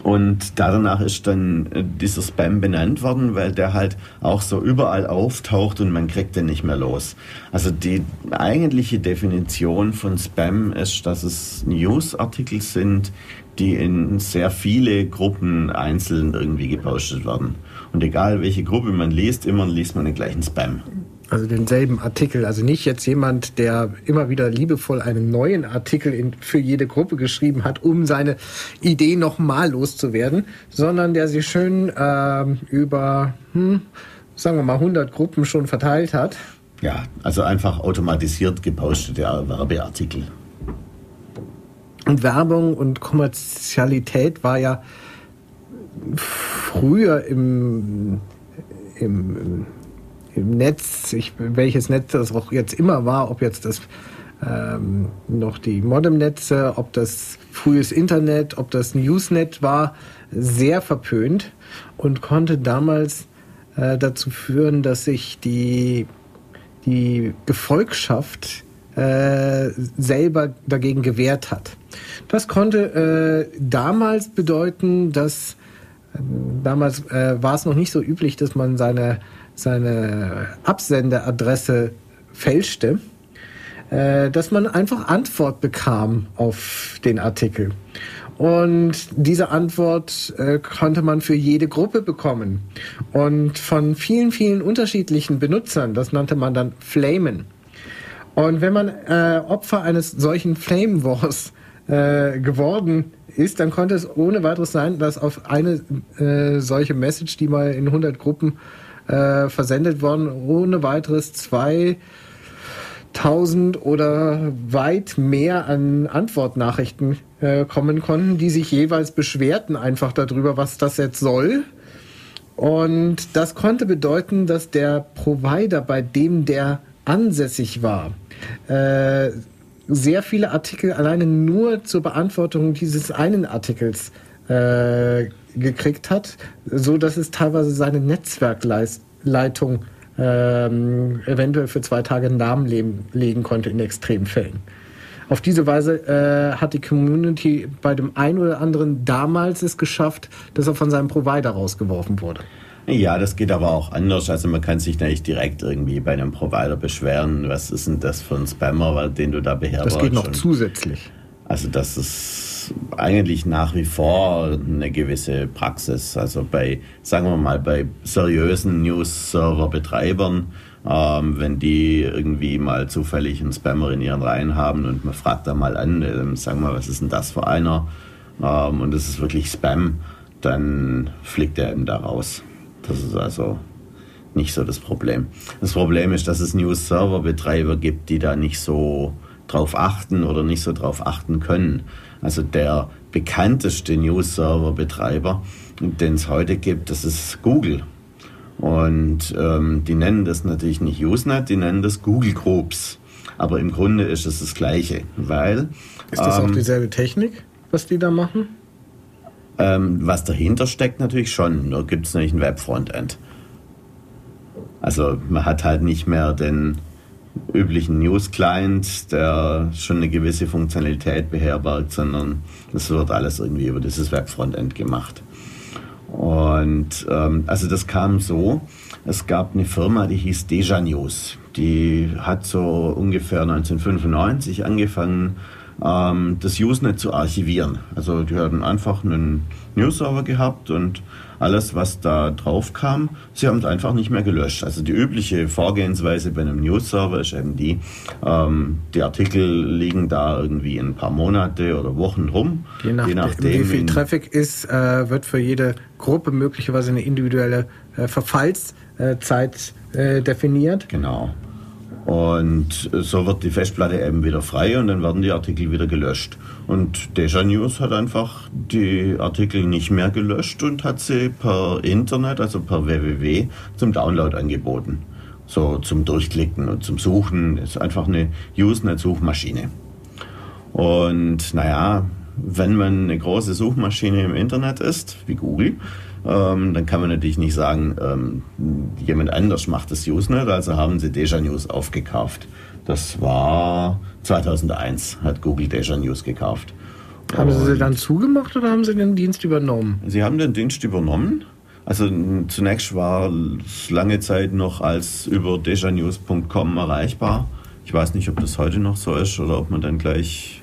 und danach ist dann äh, dieser Spam benannt worden, weil der halt auch so überall auftaucht und man kriegt den nicht mehr los. Also die eigentliche Definition von Spam ist, dass es Newsartikel sind, die in sehr viele Gruppen einzeln irgendwie gepostet werden. Und egal welche Gruppe man liest, immer liest man den gleichen Spam. Also denselben Artikel. Also nicht jetzt jemand, der immer wieder liebevoll einen neuen Artikel in, für jede Gruppe geschrieben hat, um seine Idee nochmal loszuwerden, sondern der sie schön äh, über, hm, sagen wir mal, 100 Gruppen schon verteilt hat. Ja, also einfach automatisiert gepostete Werbeartikel. Und Werbung und Kommerzialität war ja früher im, im, im Netz, ich, welches Netz das auch jetzt immer war, ob jetzt das ähm, noch die Modemnetze, ob das frühes Internet, ob das Newsnet war, sehr verpönt und konnte damals äh, dazu führen, dass sich die, die Gefolgschaft äh, selber dagegen gewehrt hat. Das konnte äh, damals bedeuten, dass Damals äh, war es noch nicht so üblich, dass man seine, seine Absenderadresse fälschte, äh, dass man einfach Antwort bekam auf den Artikel. Und diese Antwort äh, konnte man für jede Gruppe bekommen. Und von vielen, vielen unterschiedlichen Benutzern, das nannte man dann Flamen. Und wenn man äh, Opfer eines solchen Flame Wars äh, geworden ist, dann konnte es ohne weiteres sein, dass auf eine äh, solche Message, die mal in 100 Gruppen äh, versendet worden, ohne weiteres 2000 oder weit mehr an Antwortnachrichten äh, kommen konnten, die sich jeweils beschwerten einfach darüber, was das jetzt soll. Und das konnte bedeuten, dass der Provider, bei dem der ansässig war, äh, sehr viele Artikel alleine nur zur Beantwortung dieses einen Artikels äh, gekriegt hat, so dass es teilweise seine Netzwerkleitung ähm, eventuell für zwei Tage Namen leben, legen konnte in Extremfällen. Auf diese Weise äh, hat die Community bei dem einen oder anderen damals es geschafft, dass er von seinem Provider rausgeworfen wurde. Ja, das geht aber auch anders. Also man kann sich nicht direkt irgendwie bei einem Provider beschweren. Was ist denn das für ein Spammer, den du da beherbergst? Das geht noch zusätzlich. Also das ist eigentlich nach wie vor eine gewisse Praxis. Also bei, sagen wir mal, bei seriösen News-Server-Betreibern ähm, wenn die irgendwie mal zufällig einen Spammer in ihren Reihen haben und man fragt da mal an, äh, sagen wir, was ist denn das für einer? Ähm, und es ist wirklich Spam, dann fliegt er eben da raus. Das ist also nicht so das Problem. Das Problem ist, dass es News-Server-Betreiber gibt, die da nicht so drauf achten oder nicht so drauf achten können. Also der bekannteste News-Server-Betreiber, den es heute gibt, das ist Google. Und ähm, die nennen das natürlich nicht Usenet, die nennen das Google Groups. Aber im Grunde ist es das Gleiche, weil... Ist das ähm, auch dieselbe Technik, was die da machen? Ähm, was dahinter steckt natürlich schon, nur gibt es nicht ein Web-Frontend. Also man hat halt nicht mehr den üblichen News-Client, der schon eine gewisse Funktionalität beherbergt, sondern das wird alles irgendwie über dieses Web-Frontend gemacht. Und ähm, also das kam so, es gab eine Firma, die hieß Deja News. Die hat so ungefähr 1995 angefangen, ähm, das Usenet zu archivieren. Also die hatten einfach einen News-Server gehabt und alles, was da drauf kam, sie haben es einfach nicht mehr gelöscht. Also die übliche Vorgehensweise bei einem News-Server ist eben die, ähm, die Artikel liegen da irgendwie ein paar Monate oder Wochen rum. Je, nach, je nachdem, wie viel Traffic ist, äh, wird für jede Gruppe möglicherweise eine individuelle äh, Verfallszeit äh, definiert. Genau. Und so wird die Festplatte eben wieder frei und dann werden die Artikel wieder gelöscht. Und Deja News hat einfach die Artikel nicht mehr gelöscht und hat sie per Internet, also per www, zum Download angeboten. So zum Durchklicken und zum Suchen. Ist einfach eine Usenet-Suchmaschine. Und naja, wenn man eine große Suchmaschine im Internet ist, wie Google, ähm, dann kann man natürlich nicht sagen, ähm, jemand anders macht das Usenet, also haben sie Deja News aufgekauft. Das war 2001, hat Google Deja News gekauft. Haben Sie sie dann zugemacht oder haben Sie den Dienst übernommen? Sie haben den Dienst übernommen. Also zunächst war es lange Zeit noch als über dejanews.com erreichbar. Ich weiß nicht, ob das heute noch so ist oder ob man dann gleich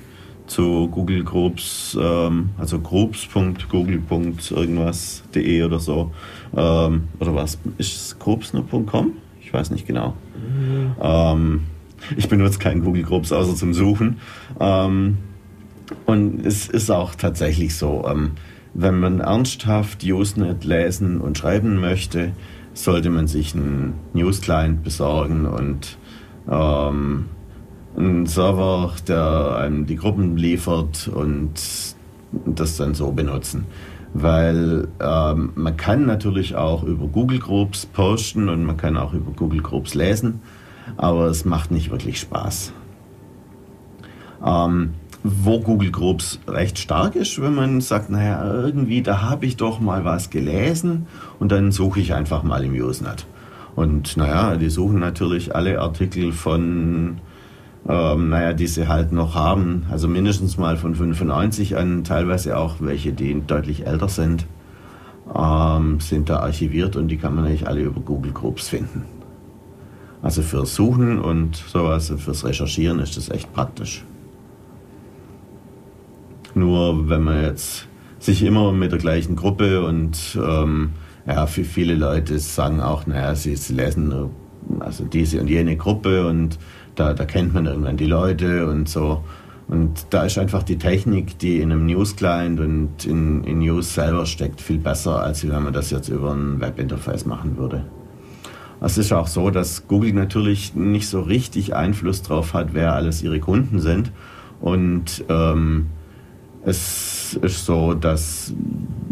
zu Google Groups, ähm, also groups.google. irgendwas.de oder so. Ähm, oder was? Ist es groups nur.com? Ich weiß nicht genau. Mhm. Ähm, ich benutze keinen Google Groups außer zum Suchen. Ähm, und es ist auch tatsächlich so, ähm, wenn man ernsthaft Usenet lesen und schreiben möchte, sollte man sich einen News-Client besorgen und ähm, einen Server, der einem die Gruppen liefert und das dann so benutzen. Weil ähm, man kann natürlich auch über Google Groups posten und man kann auch über Google Groups lesen, aber es macht nicht wirklich Spaß. Ähm, wo Google Groups recht stark ist, wenn man sagt, naja, irgendwie, da habe ich doch mal was gelesen und dann suche ich einfach mal im Usenet. Und naja, die suchen natürlich alle Artikel von ähm, naja, die sie halt noch haben. Also mindestens mal von 95 an, teilweise auch welche, die deutlich älter sind, ähm, sind da archiviert und die kann man eigentlich alle über Google Groups finden. Also fürs Suchen und sowas, fürs Recherchieren ist das echt praktisch. Nur wenn man jetzt sich immer mit der gleichen Gruppe und ähm, ja, für viele Leute sagen auch, naja, sie, sie lesen also diese und jene Gruppe und da, da kennt man irgendwann die Leute und so. Und da ist einfach die Technik, die in einem News-Client und in, in News selber steckt, viel besser, als wenn man das jetzt über ein Webinterface machen würde. Es ist auch so, dass Google natürlich nicht so richtig Einfluss darauf hat, wer alles ihre Kunden sind. Und ähm, es ist so, dass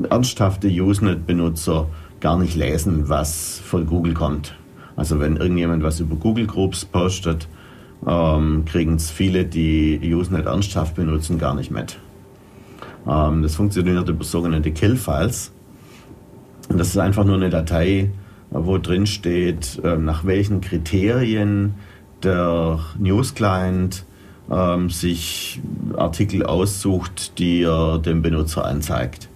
ernsthafte Usenet-Benutzer gar nicht lesen, was von Google kommt. Also wenn irgendjemand was über Google Groups postet, ähm, kriegen es viele, die Usenet ernsthaft benutzen, gar nicht mit. Ähm, das funktioniert über sogenannte Kill-Files. Das ist einfach nur eine Datei, wo drin steht, äh, nach welchen Kriterien der News-Client ähm, sich Artikel aussucht, die er dem Benutzer anzeigt.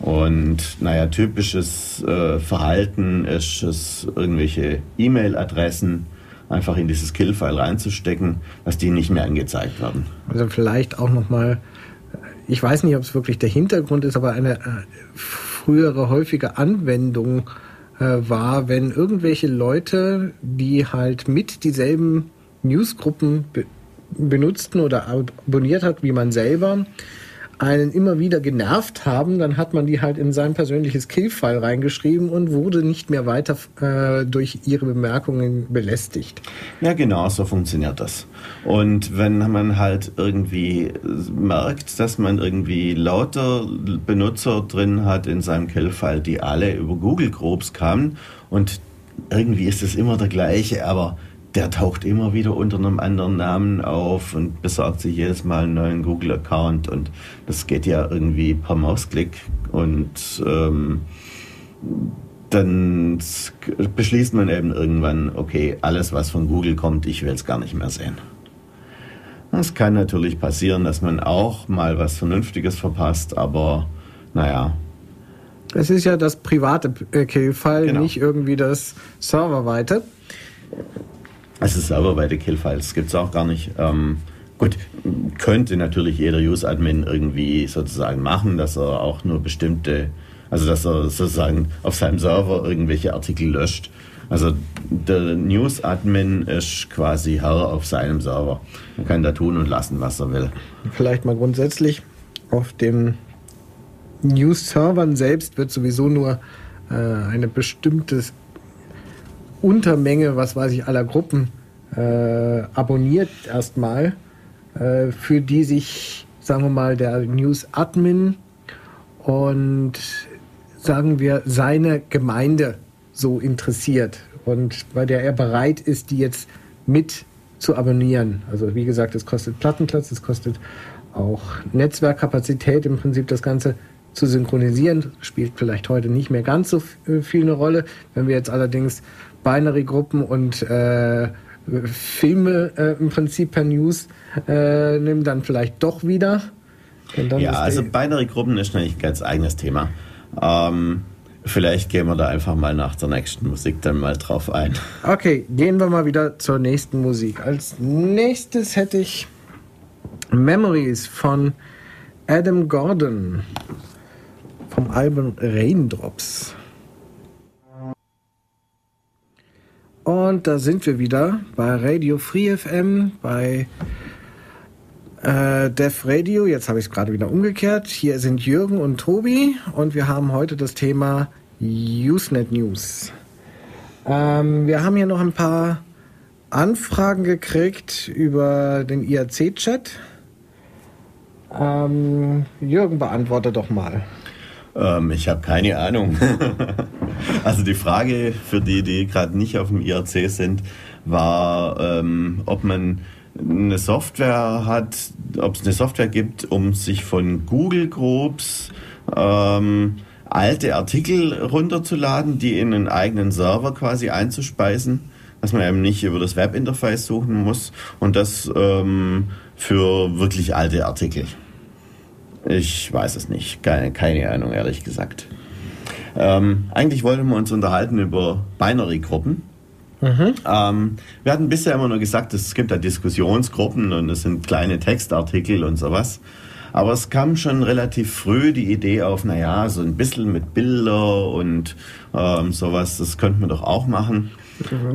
Und naja, typisches äh, Verhalten ist es, irgendwelche E-Mail-Adressen einfach in dieses Kill-File reinzustecken, dass die nicht mehr angezeigt werden. Also vielleicht auch nochmal, ich weiß nicht, ob es wirklich der Hintergrund ist, aber eine äh, frühere häufige Anwendung äh, war, wenn irgendwelche Leute, die halt mit dieselben Newsgruppen be benutzten oder abonniert hat wie man selber, einen immer wieder genervt haben, dann hat man die halt in sein persönliches Killfile reingeschrieben und wurde nicht mehr weiter äh, durch ihre Bemerkungen belästigt. Ja, genau, so funktioniert das. Und wenn man halt irgendwie merkt, dass man irgendwie lauter Benutzer drin hat in seinem Killfile, die alle über Google Groups kamen und irgendwie ist es immer der gleiche, aber der taucht immer wieder unter einem anderen Namen auf und besorgt sich jedes Mal einen neuen Google-Account und das geht ja irgendwie per Mausklick und ähm, dann beschließt man eben irgendwann, okay, alles was von Google kommt, ich will es gar nicht mehr sehen. Es kann natürlich passieren, dass man auch mal was Vernünftiges verpasst, aber naja. Es ist ja das private Killfile, genau. nicht irgendwie das serverweite. Also serverweite Killfiles gibt es auch gar nicht. Ähm, gut, könnte natürlich jeder Use-Admin irgendwie sozusagen machen, dass er auch nur bestimmte, also dass er sozusagen auf seinem Server irgendwelche Artikel löscht. Also der News-Admin ist quasi Herr auf seinem Server. Er kann da tun und lassen, was er will. Vielleicht mal grundsätzlich auf den News-Servern selbst wird sowieso nur äh, eine bestimmte Untermenge, was weiß ich, aller Gruppen äh, abonniert erstmal, äh, für die sich, sagen wir mal, der News-Admin und sagen wir seine Gemeinde so interessiert und bei der er bereit ist, die jetzt mit zu abonnieren. Also wie gesagt, es kostet Plattenplatz, es kostet auch Netzwerkkapazität, im Prinzip das Ganze zu synchronisieren. Spielt vielleicht heute nicht mehr ganz so äh, viel eine Rolle. Wenn wir jetzt allerdings Binary-Gruppen und äh, Filme äh, im Prinzip per News äh, nehmen, dann vielleicht doch wieder. ja, also Binary-Gruppen ist natürlich ein ganz eigenes Thema. Ähm, Vielleicht gehen wir da einfach mal nach der nächsten Musik dann mal drauf ein. Okay, gehen wir mal wieder zur nächsten Musik. Als nächstes hätte ich Memories von Adam Gordon vom Album Raindrops. Und da sind wir wieder bei Radio Free FM, bei äh, Def Radio, jetzt habe ich es gerade wieder umgekehrt. Hier sind Jürgen und Tobi und wir haben heute das Thema Usenet News. Ähm, wir haben hier noch ein paar Anfragen gekriegt über den IRC-Chat. Ähm, Jürgen, beantworte doch mal. Ähm, ich habe keine Ahnung. [laughs] also die Frage für die, die gerade nicht auf dem IRC sind, war, ähm, ob man eine Software hat, ob es eine Software gibt, um sich von Google Groups ähm, alte Artikel runterzuladen, die in einen eigenen Server quasi einzuspeisen, dass man eben nicht über das Webinterface suchen muss und das ähm, für wirklich alte Artikel. Ich weiß es nicht, keine, keine Ahnung, ehrlich gesagt. Ähm, eigentlich wollten wir uns unterhalten über Binary-Gruppen. Mhm. Ähm, wir hatten bisher immer nur gesagt, es gibt da Diskussionsgruppen und es sind kleine Textartikel und sowas. Aber es kam schon relativ früh die Idee auf, naja, so ein bisschen mit Bilder und ähm, sowas, das könnten wir doch auch machen.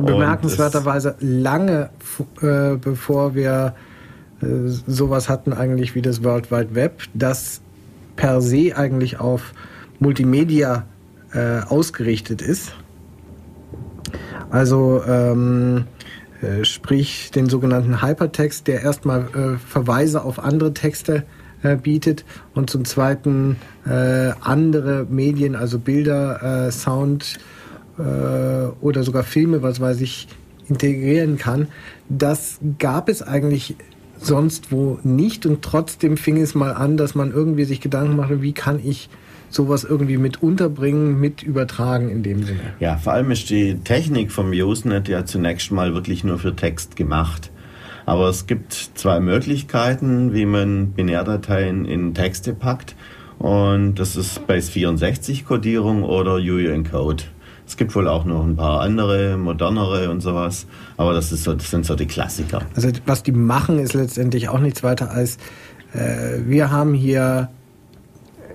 Bemerkenswerterweise lange äh, bevor wir sowas hatten eigentlich wie das World Wide Web, das per se eigentlich auf Multimedia äh, ausgerichtet ist. Also ähm, äh, sprich den sogenannten Hypertext, der erstmal äh, Verweise auf andere Texte äh, bietet und zum Zweiten äh, andere Medien, also Bilder, äh, Sound äh, oder sogar Filme, was weiß ich, integrieren kann. Das gab es eigentlich sonst wo nicht und trotzdem fing es mal an, dass man irgendwie sich Gedanken machte, wie kann ich sowas irgendwie mit unterbringen, mit übertragen in dem Sinne. Ja, vor allem ist die Technik vom Usenet ja zunächst mal wirklich nur für Text gemacht. Aber es gibt zwei Möglichkeiten, wie man Binärdateien in Texte packt. Und das ist Base64-Kodierung oder UU-Encode. Es gibt wohl auch noch ein paar andere, modernere und sowas, aber das, ist so, das sind so die Klassiker. Also was die machen, ist letztendlich auch nichts weiter als, äh, wir haben hier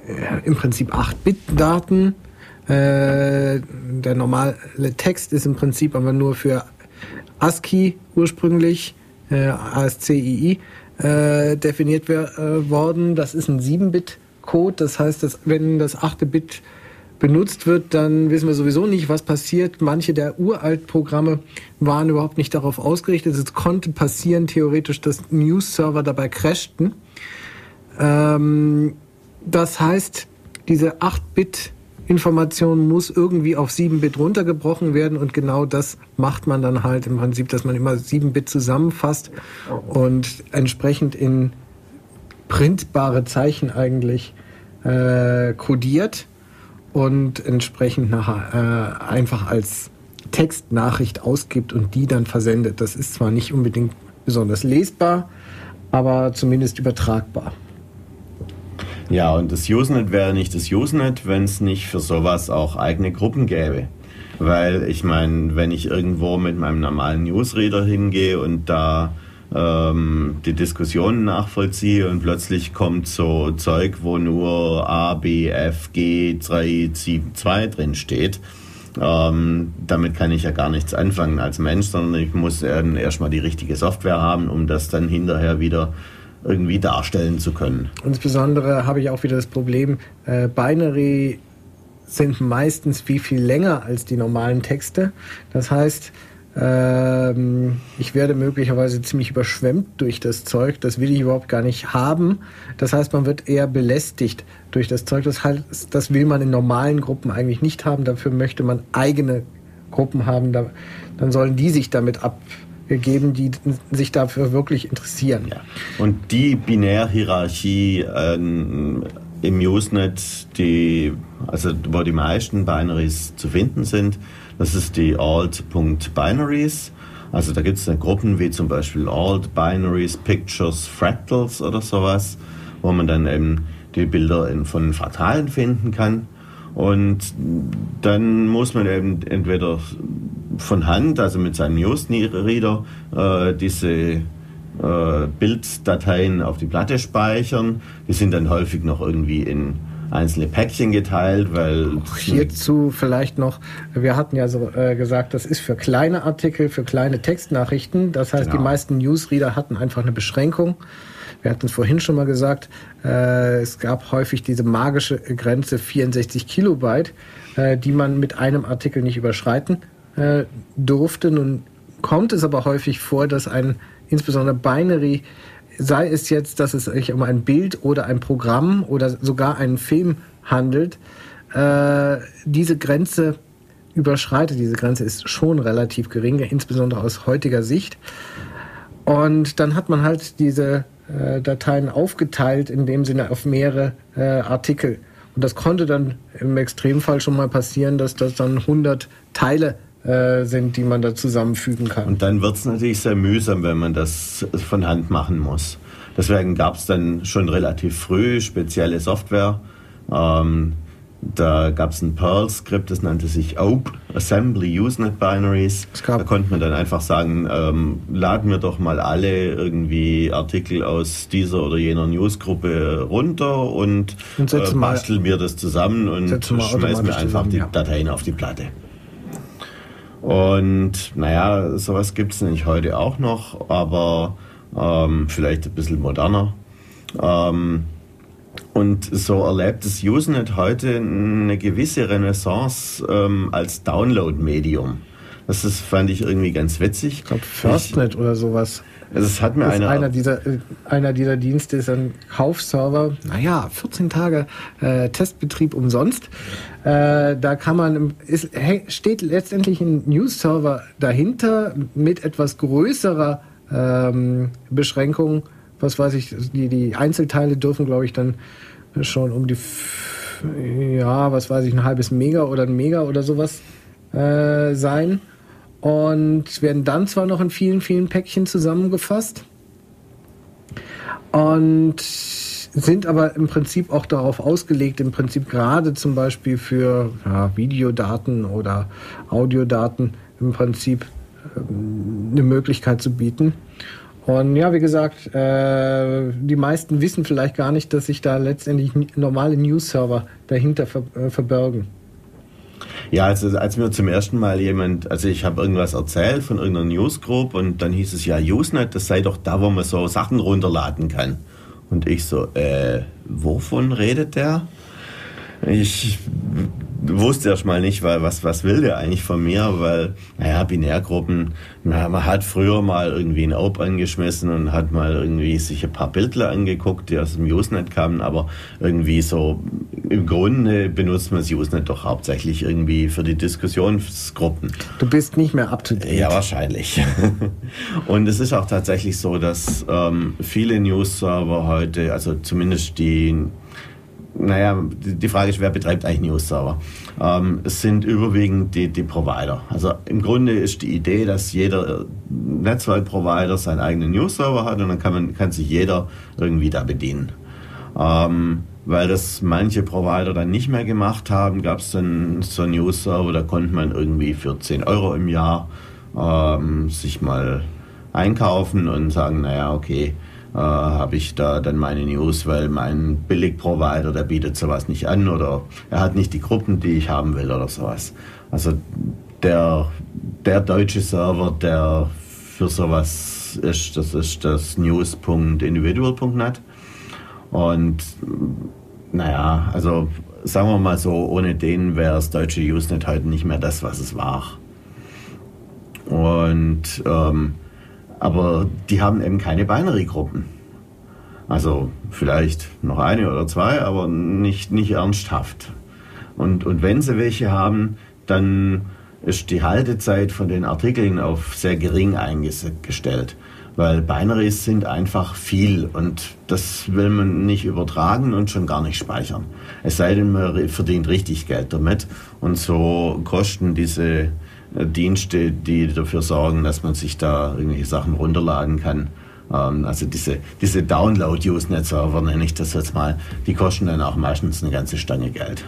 äh, im Prinzip 8-Bit-Daten, Äh, der normale Text ist im Prinzip aber nur für ASCII ursprünglich, äh, ASCII, äh, definiert äh, worden. Das ist ein 7-Bit-Code. Das heißt, dass wenn das achte Bit benutzt wird, dann wissen wir sowieso nicht, was passiert. Manche der Uralt-Programme waren überhaupt nicht darauf ausgerichtet. Es konnte passieren, theoretisch, dass News-Server dabei crashten. Ähm, das heißt, diese 8-Bit Information muss irgendwie auf 7-Bit runtergebrochen werden und genau das macht man dann halt im Prinzip, dass man immer 7-Bit zusammenfasst und entsprechend in printbare Zeichen eigentlich äh, kodiert und entsprechend nachher äh, einfach als Textnachricht ausgibt und die dann versendet. Das ist zwar nicht unbedingt besonders lesbar, aber zumindest übertragbar. Ja, und das Usenet wäre nicht das Usenet, wenn es nicht für sowas auch eigene Gruppen gäbe. Weil ich meine, wenn ich irgendwo mit meinem normalen Newsreader hingehe und da ähm, die Diskussionen nachvollziehe und plötzlich kommt so Zeug, wo nur A, B, F, G, 3, 7, 2 drin steht, ähm, damit kann ich ja gar nichts anfangen als Mensch, sondern ich muss ähm, erstmal die richtige Software haben, um das dann hinterher wieder irgendwie darstellen zu können. Insbesondere habe ich auch wieder das Problem, äh, Binary sind meistens viel, viel länger als die normalen Texte. Das heißt, ähm, ich werde möglicherweise ziemlich überschwemmt durch das Zeug. Das will ich überhaupt gar nicht haben. Das heißt, man wird eher belästigt durch das Zeug. Das, heißt, das will man in normalen Gruppen eigentlich nicht haben. Dafür möchte man eigene Gruppen haben. Da, dann sollen die sich damit ab, geben, die sich dafür wirklich interessieren. Ja. Und die Binärhierarchie äh, im Usenet, die, also wo die meisten Binaries zu finden sind, das ist die Alt.Binaries. Also da gibt es Gruppen wie zum Beispiel Alt, Binaries, Pictures, Fractals oder sowas, wo man dann eben die Bilder in, von Fraktalen finden kann. Und dann muss man eben entweder von Hand, also mit seinem News-Reader, äh, diese äh, Bilddateien auf die Platte speichern. Die sind dann häufig noch irgendwie in einzelne Päckchen geteilt, weil... Hierzu vielleicht noch, wir hatten ja so äh, gesagt, das ist für kleine Artikel, für kleine Textnachrichten. Das heißt, genau. die meisten Newsreader hatten einfach eine Beschränkung. Wir hatten es vorhin schon mal gesagt, äh, es gab häufig diese magische Grenze 64 Kilobyte, äh, die man mit einem Artikel nicht überschreiten äh, durfte. Nun kommt es aber häufig vor, dass ein insbesondere Binary, sei es jetzt, dass es sich um ein Bild oder ein Programm oder sogar einen Film handelt, äh, diese Grenze überschreitet. Diese Grenze ist schon relativ gering, insbesondere aus heutiger Sicht. Und dann hat man halt diese äh, Dateien aufgeteilt, in dem Sinne auf mehrere äh, Artikel. Und das konnte dann im Extremfall schon mal passieren, dass das dann 100 Teile äh, sind, die man da zusammenfügen kann. Und dann wird es natürlich sehr mühsam, wenn man das von Hand machen muss. Deswegen gab es dann schon relativ früh spezielle Software. Ähm, da gab es ein Perl-Skript, das nannte sich OPE, Assembly Usenet Binaries. Da konnte man dann einfach sagen, ähm, laden wir doch mal alle irgendwie Artikel aus dieser oder jener Newsgruppe runter und, und äh, basteln wir das zusammen und schmeißen wir einfach zusammen, die ja. Dateien auf die Platte. Und naja, sowas gibt es nämlich heute auch noch, aber ähm, vielleicht ein bisschen moderner. Ähm, und so erlebt das Usenet heute eine gewisse Renaissance ähm, als Download-Medium. Das ist, fand ich irgendwie ganz witzig. Ich glaube, Firstnet oder sowas. Also es hat mir einer, einer dieser äh, einer dieser Dienste ist ein Kaufserver. Naja, 14 Tage äh, Testbetrieb umsonst. Äh, da kann man ist, steht letztendlich ein News-Server dahinter mit etwas größerer ähm, Beschränkung. Was weiß ich, die, die Einzelteile dürfen, glaube ich, dann schon um die ja, was weiß ich, ein halbes Mega oder ein Mega oder sowas äh, sein und werden dann zwar noch in vielen, vielen Päckchen zusammengefasst und sind aber im Prinzip auch darauf ausgelegt, im Prinzip gerade zum Beispiel für ja, Videodaten oder Audiodaten im Prinzip ähm, eine Möglichkeit zu bieten. Und ja, wie gesagt, äh, die meisten wissen vielleicht gar nicht, dass sich da letztendlich normale News-Server dahinter ver äh, verbergen. Ja, also als mir zum ersten Mal jemand, also ich habe irgendwas erzählt von irgendeiner Newsgroup und dann hieß es ja Usenet, das sei doch da, wo man so Sachen runterladen kann. Und ich so, äh, wovon redet der? Ich wusste erst mal nicht, weil was, was will der eigentlich von mir, weil, naja, Binärgruppen, na, man hat früher mal irgendwie ein Op angeschmissen und hat mal irgendwie sich ein paar Bildler angeguckt, die aus dem Usenet kamen, aber irgendwie so, im Grunde benutzt man das Usenet doch hauptsächlich irgendwie für die Diskussionsgruppen. Du bist nicht mehr up to date. Ja, wahrscheinlich. [laughs] und es ist auch tatsächlich so, dass ähm, viele News-Server heute, also zumindest die naja, die Frage ist, wer betreibt eigentlich News-Server? Ähm, es sind überwiegend die, die Provider. Also im Grunde ist die Idee, dass jeder Netzwerkprovider seinen eigenen News-Server hat und dann kann, man, kann sich jeder irgendwie da bedienen. Ähm, weil das manche Provider dann nicht mehr gemacht haben, gab es dann so einen News-Server, da konnte man irgendwie für 10 Euro im Jahr ähm, sich mal einkaufen und sagen, naja, okay, äh, habe ich da dann meine News, weil mein Billigprovider, der bietet sowas nicht an oder er hat nicht die Gruppen, die ich haben will oder sowas. Also der, der deutsche Server, der für sowas ist, das ist das news.individual.net. Und naja, also sagen wir mal so, ohne den wäre das deutsche Usenet heute nicht mehr das, was es war. Und ähm, aber die haben eben keine Binary-Gruppen. Also vielleicht noch eine oder zwei, aber nicht, nicht ernsthaft. Und, und wenn sie welche haben, dann ist die Haltezeit von den Artikeln auf sehr gering eingestellt. Weil Binaries sind einfach viel und das will man nicht übertragen und schon gar nicht speichern. Es sei denn, man verdient richtig Geld damit. Und so kosten diese Dienste, die dafür sorgen, dass man sich da irgendwelche Sachen runterladen kann. Ähm, also diese, diese Download-Usenet-Server nenne ich das jetzt mal, die kosten dann auch meistens eine ganze Stange Geld.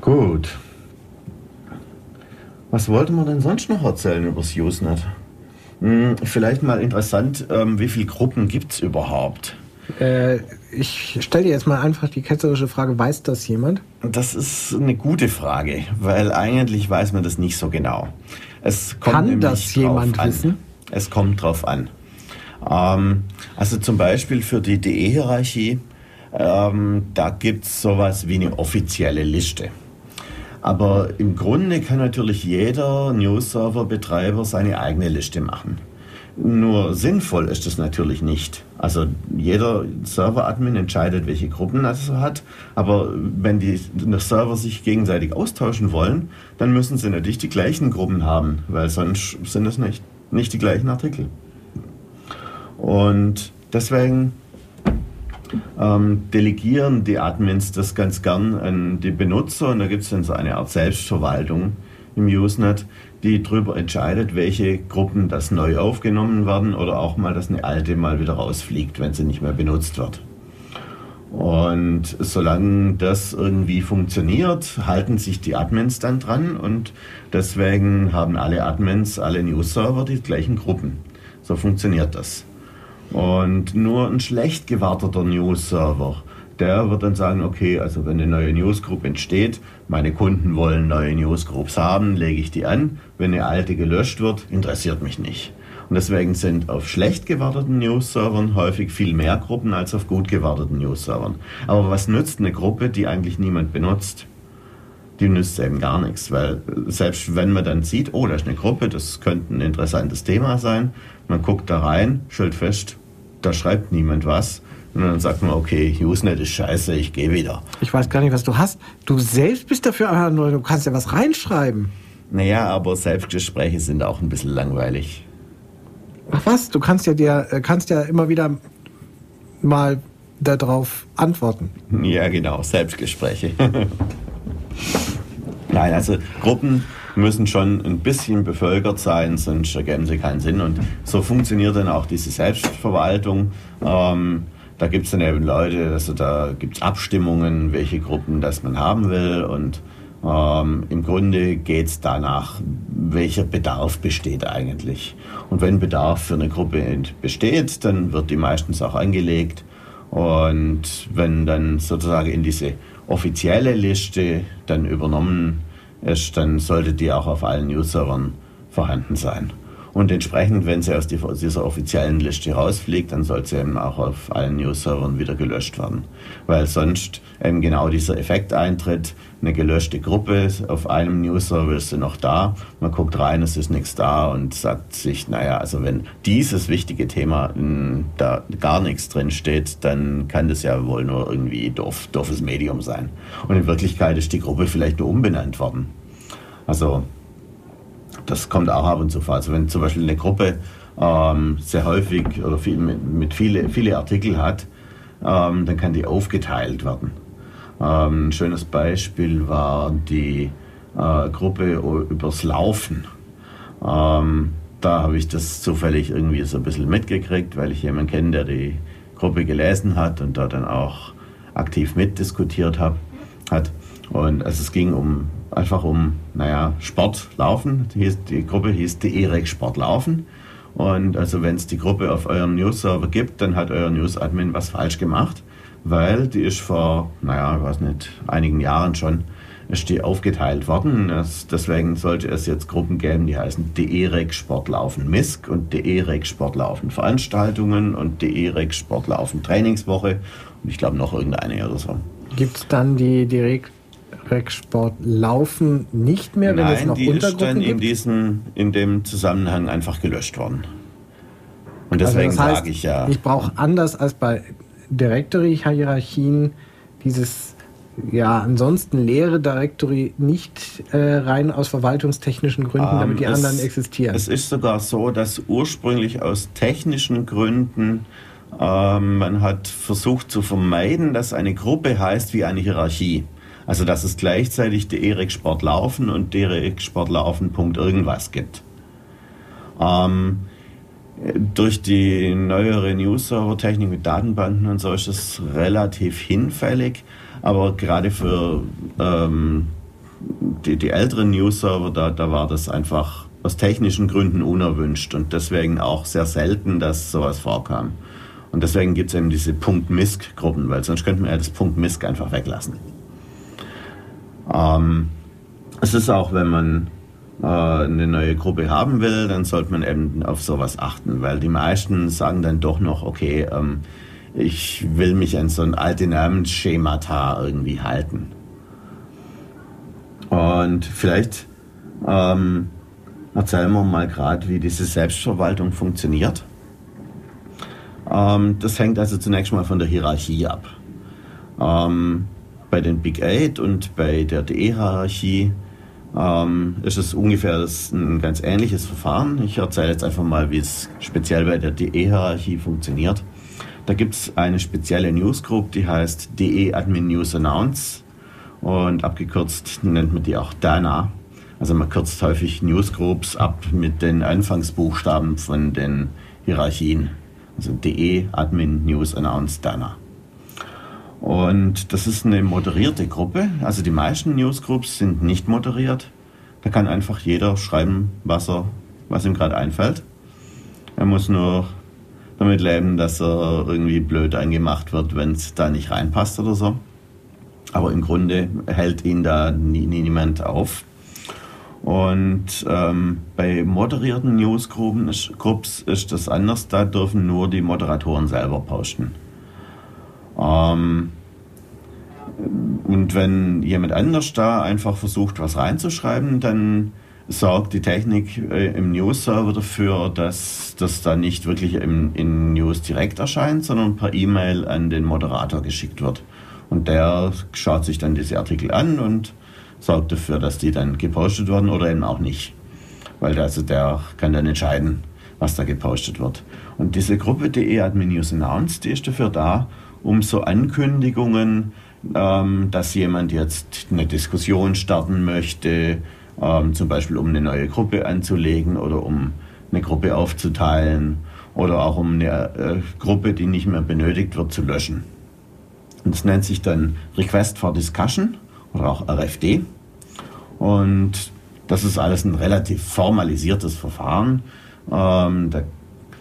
Gut. Was wollten wir denn sonst noch erzählen über das Usenet? Hm, vielleicht mal interessant, ähm, wie viele Gruppen gibt es überhaupt? Äh, ich stelle dir jetzt mal einfach die ketzerische Frage, weiß das jemand? Das ist eine gute Frage, weil eigentlich weiß man das nicht so genau. Es Kann das jemand an. wissen? Es kommt drauf an. Ähm, also zum Beispiel für die DE-Hierarchie, ähm, da gibt es sowas wie eine offizielle Liste. Aber im Grunde kann natürlich jeder News-Server-Betreiber seine eigene Liste machen. Nur sinnvoll ist es natürlich nicht. Also jeder Server-Admin entscheidet, welche Gruppen er so hat. Aber wenn die Server sich gegenseitig austauschen wollen, dann müssen sie natürlich die gleichen Gruppen haben, weil sonst sind es nicht, nicht die gleichen Artikel. Und deswegen ähm, delegieren die Admins das ganz gern an die Benutzer und da gibt es dann so eine Art Selbstverwaltung im Usenet, die darüber entscheidet, welche Gruppen das neu aufgenommen werden oder auch mal, dass eine alte mal wieder rausfliegt, wenn sie nicht mehr benutzt wird. Und solange das irgendwie funktioniert, halten sich die Admins dann dran und deswegen haben alle Admins, alle News-Server die gleichen Gruppen. So funktioniert das. Und nur ein schlecht gewarteter News-Server der wird dann sagen, okay, also wenn eine neue Newsgroup entsteht, meine Kunden wollen neue Newsgroups haben, lege ich die an. Wenn eine alte gelöscht wird, interessiert mich nicht. Und deswegen sind auf schlecht gewarteten News-Servern häufig viel mehr Gruppen als auf gut gewarteten News-Servern. Aber was nützt eine Gruppe, die eigentlich niemand benutzt? Die nützt eben gar nichts, weil selbst wenn man dann sieht, oh, da ist eine Gruppe, das könnte ein interessantes Thema sein, man guckt da rein, stellt fest, da schreibt niemand was, und dann sagt man, okay, Usenet ist scheiße, ich gehe wieder. Ich weiß gar nicht, was du hast. Du selbst bist dafür, du kannst ja was reinschreiben. Naja, aber Selbstgespräche sind auch ein bisschen langweilig. Ach was, du kannst ja dir, äh, kannst ja immer wieder mal darauf antworten. Ja, genau, Selbstgespräche. [laughs] Nein, also Gruppen müssen schon ein bisschen bevölkert sein, sonst ergeben sie keinen Sinn. Und so funktioniert dann auch diese Selbstverwaltung. Ähm, da gibt es dann eben Leute, also da gibt es Abstimmungen, welche Gruppen das man haben will und ähm, im Grunde geht es danach, welcher Bedarf besteht eigentlich. Und wenn Bedarf für eine Gruppe besteht, dann wird die meistens auch angelegt. Und wenn dann sozusagen in diese offizielle Liste dann übernommen ist, dann sollte die auch auf allen News-Servern vorhanden sein. Und entsprechend, wenn sie aus dieser offiziellen Liste rausfliegt, dann soll sie eben auch auf allen News-Servern wieder gelöscht werden. Weil sonst eben genau dieser Effekt eintritt, eine gelöschte Gruppe auf einem News-Server ist sie noch da, man guckt rein, es ist nichts da und sagt sich, naja, also wenn dieses wichtige Thema da gar nichts drin steht, dann kann das ja wohl nur irgendwie doof, doofes Medium sein. Und in Wirklichkeit ist die Gruppe vielleicht nur umbenannt worden. Also das kommt auch ab und zu vor. Also wenn zum Beispiel eine Gruppe ähm, sehr häufig oder viel, mit, mit viele, viele Artikel hat, ähm, dann kann die aufgeteilt werden. Ähm, ein schönes Beispiel war die äh, Gruppe übers Laufen. Ähm, da habe ich das zufällig irgendwie so ein bisschen mitgekriegt, weil ich jemanden kenne, der die Gruppe gelesen hat und da dann auch aktiv mitdiskutiert hab, hat. Und also es ging um einfach um, naja, Sport laufen. Die, Gruppe hieß die EREC Sport laufen. Und also wenn es die Gruppe auf eurem News-Server gibt, dann hat euer News-Admin was falsch gemacht, weil die ist vor, naja, ich weiß nicht, einigen Jahren schon, ist die aufgeteilt worden. Das, deswegen sollte es jetzt Gruppen geben, die heißen DEREC Sportlaufen MISC und DEREC Sportlaufen Veranstaltungen und DEREC Sportlaufen Trainingswoche und ich glaube noch irgendeine oder so. Gibt es dann die direkt Rec-Sport laufen nicht mehr, wenn Nein, es noch die Untergruppen ist dann gibt? in, diesen, in dem Zusammenhang einfach gelöscht worden. Und Also deswegen das heißt, sage ich ja, Ich brauche anders als bei Directory-Hierarchien dieses ja ansonsten leere Directory nicht äh, rein aus verwaltungstechnischen Gründen, Ähm, damit die es- anderen existieren. es ist sogar so, dass ursprünglich aus technischen Gründen ähm, man hat versucht zu vermeiden, dass eine Gruppe heißt wie eine Hierarchie. Also dass es gleichzeitig DEREC Sport Laufen und DEREC Sport Laufen Punkt irgendwas gibt. Ähm, durch die neuere News-Server-Technik mit Datenbanken und so ist es relativ hinfällig. Aber gerade für ähm, die, die älteren News-Server, da, da war das einfach aus technischen Gründen unerwünscht und deswegen auch sehr selten, dass sowas vorkam. Und deswegen gibt es eben diese .misc-Gruppen, weil sonst könnte man ja das .misc einfach weglassen. Ähm, es ist auch, wenn man äh, eine neue Gruppe haben will, dann sollte man eben auf sowas achten, weil die meisten sagen dann doch noch, okay, ähm, ich will mich an so ein alte Namensschemata irgendwie halten. Und vielleicht ähm, erzählen wir mal gerade, wie diese Selbstverwaltung funktioniert. Ähm, das hängt also zunächst mal von der Hierarchie ab. Ähm, bei den Big Eight und bei der DE-Hierarchie ähm, ist es ungefähr das, ein ganz ähnliches Verfahren. Ich erzähle jetzt einfach mal, wie es speziell bei der DE-Hierarchie funktioniert. Da gibt es eine spezielle Newsgroup, die heißt DE Admin News Announce und abgekürzt nennt man die auch DANA. Also man kürzt häufig Newsgroups ab mit den Anfangsbuchstaben von den Hierarchien. Also DE Admin News Announce DANA. Und das ist eine moderierte Gruppe. Also die meisten Newsgroups sind nicht moderiert. Da kann einfach jeder schreiben, was, er, was ihm gerade einfällt. Er muss nur damit leben, dass er irgendwie blöd eingemacht wird, wenn es da nicht reinpasst oder so. Aber im Grunde hält ihn da nie, nie niemand auf. Und ähm, bei moderierten Newsgruppen ist, ist das anders. Da dürfen nur die Moderatoren selber posten. Ähm, und wenn jemand anders da einfach versucht, was reinzuschreiben, dann sorgt die Technik äh, im News-Server dafür, dass das dann nicht wirklich im, in News direkt erscheint, sondern per E-Mail an den Moderator geschickt wird. Und der schaut sich dann diese Artikel an und sorgt dafür, dass die dann gepostet werden oder eben auch nicht. Weil also der kann dann entscheiden, was da gepostet wird. Und diese Gruppe DE Admin News Announced, die ist dafür da, um so Ankündigungen, ähm, dass jemand jetzt eine Diskussion starten möchte, ähm, zum Beispiel um eine neue Gruppe anzulegen oder um eine Gruppe aufzuteilen oder auch um eine äh, Gruppe, die nicht mehr benötigt wird, zu löschen. Und das nennt sich dann Request for Discussion oder auch RFD. Und das ist alles ein relativ formalisiertes Verfahren. Ähm, da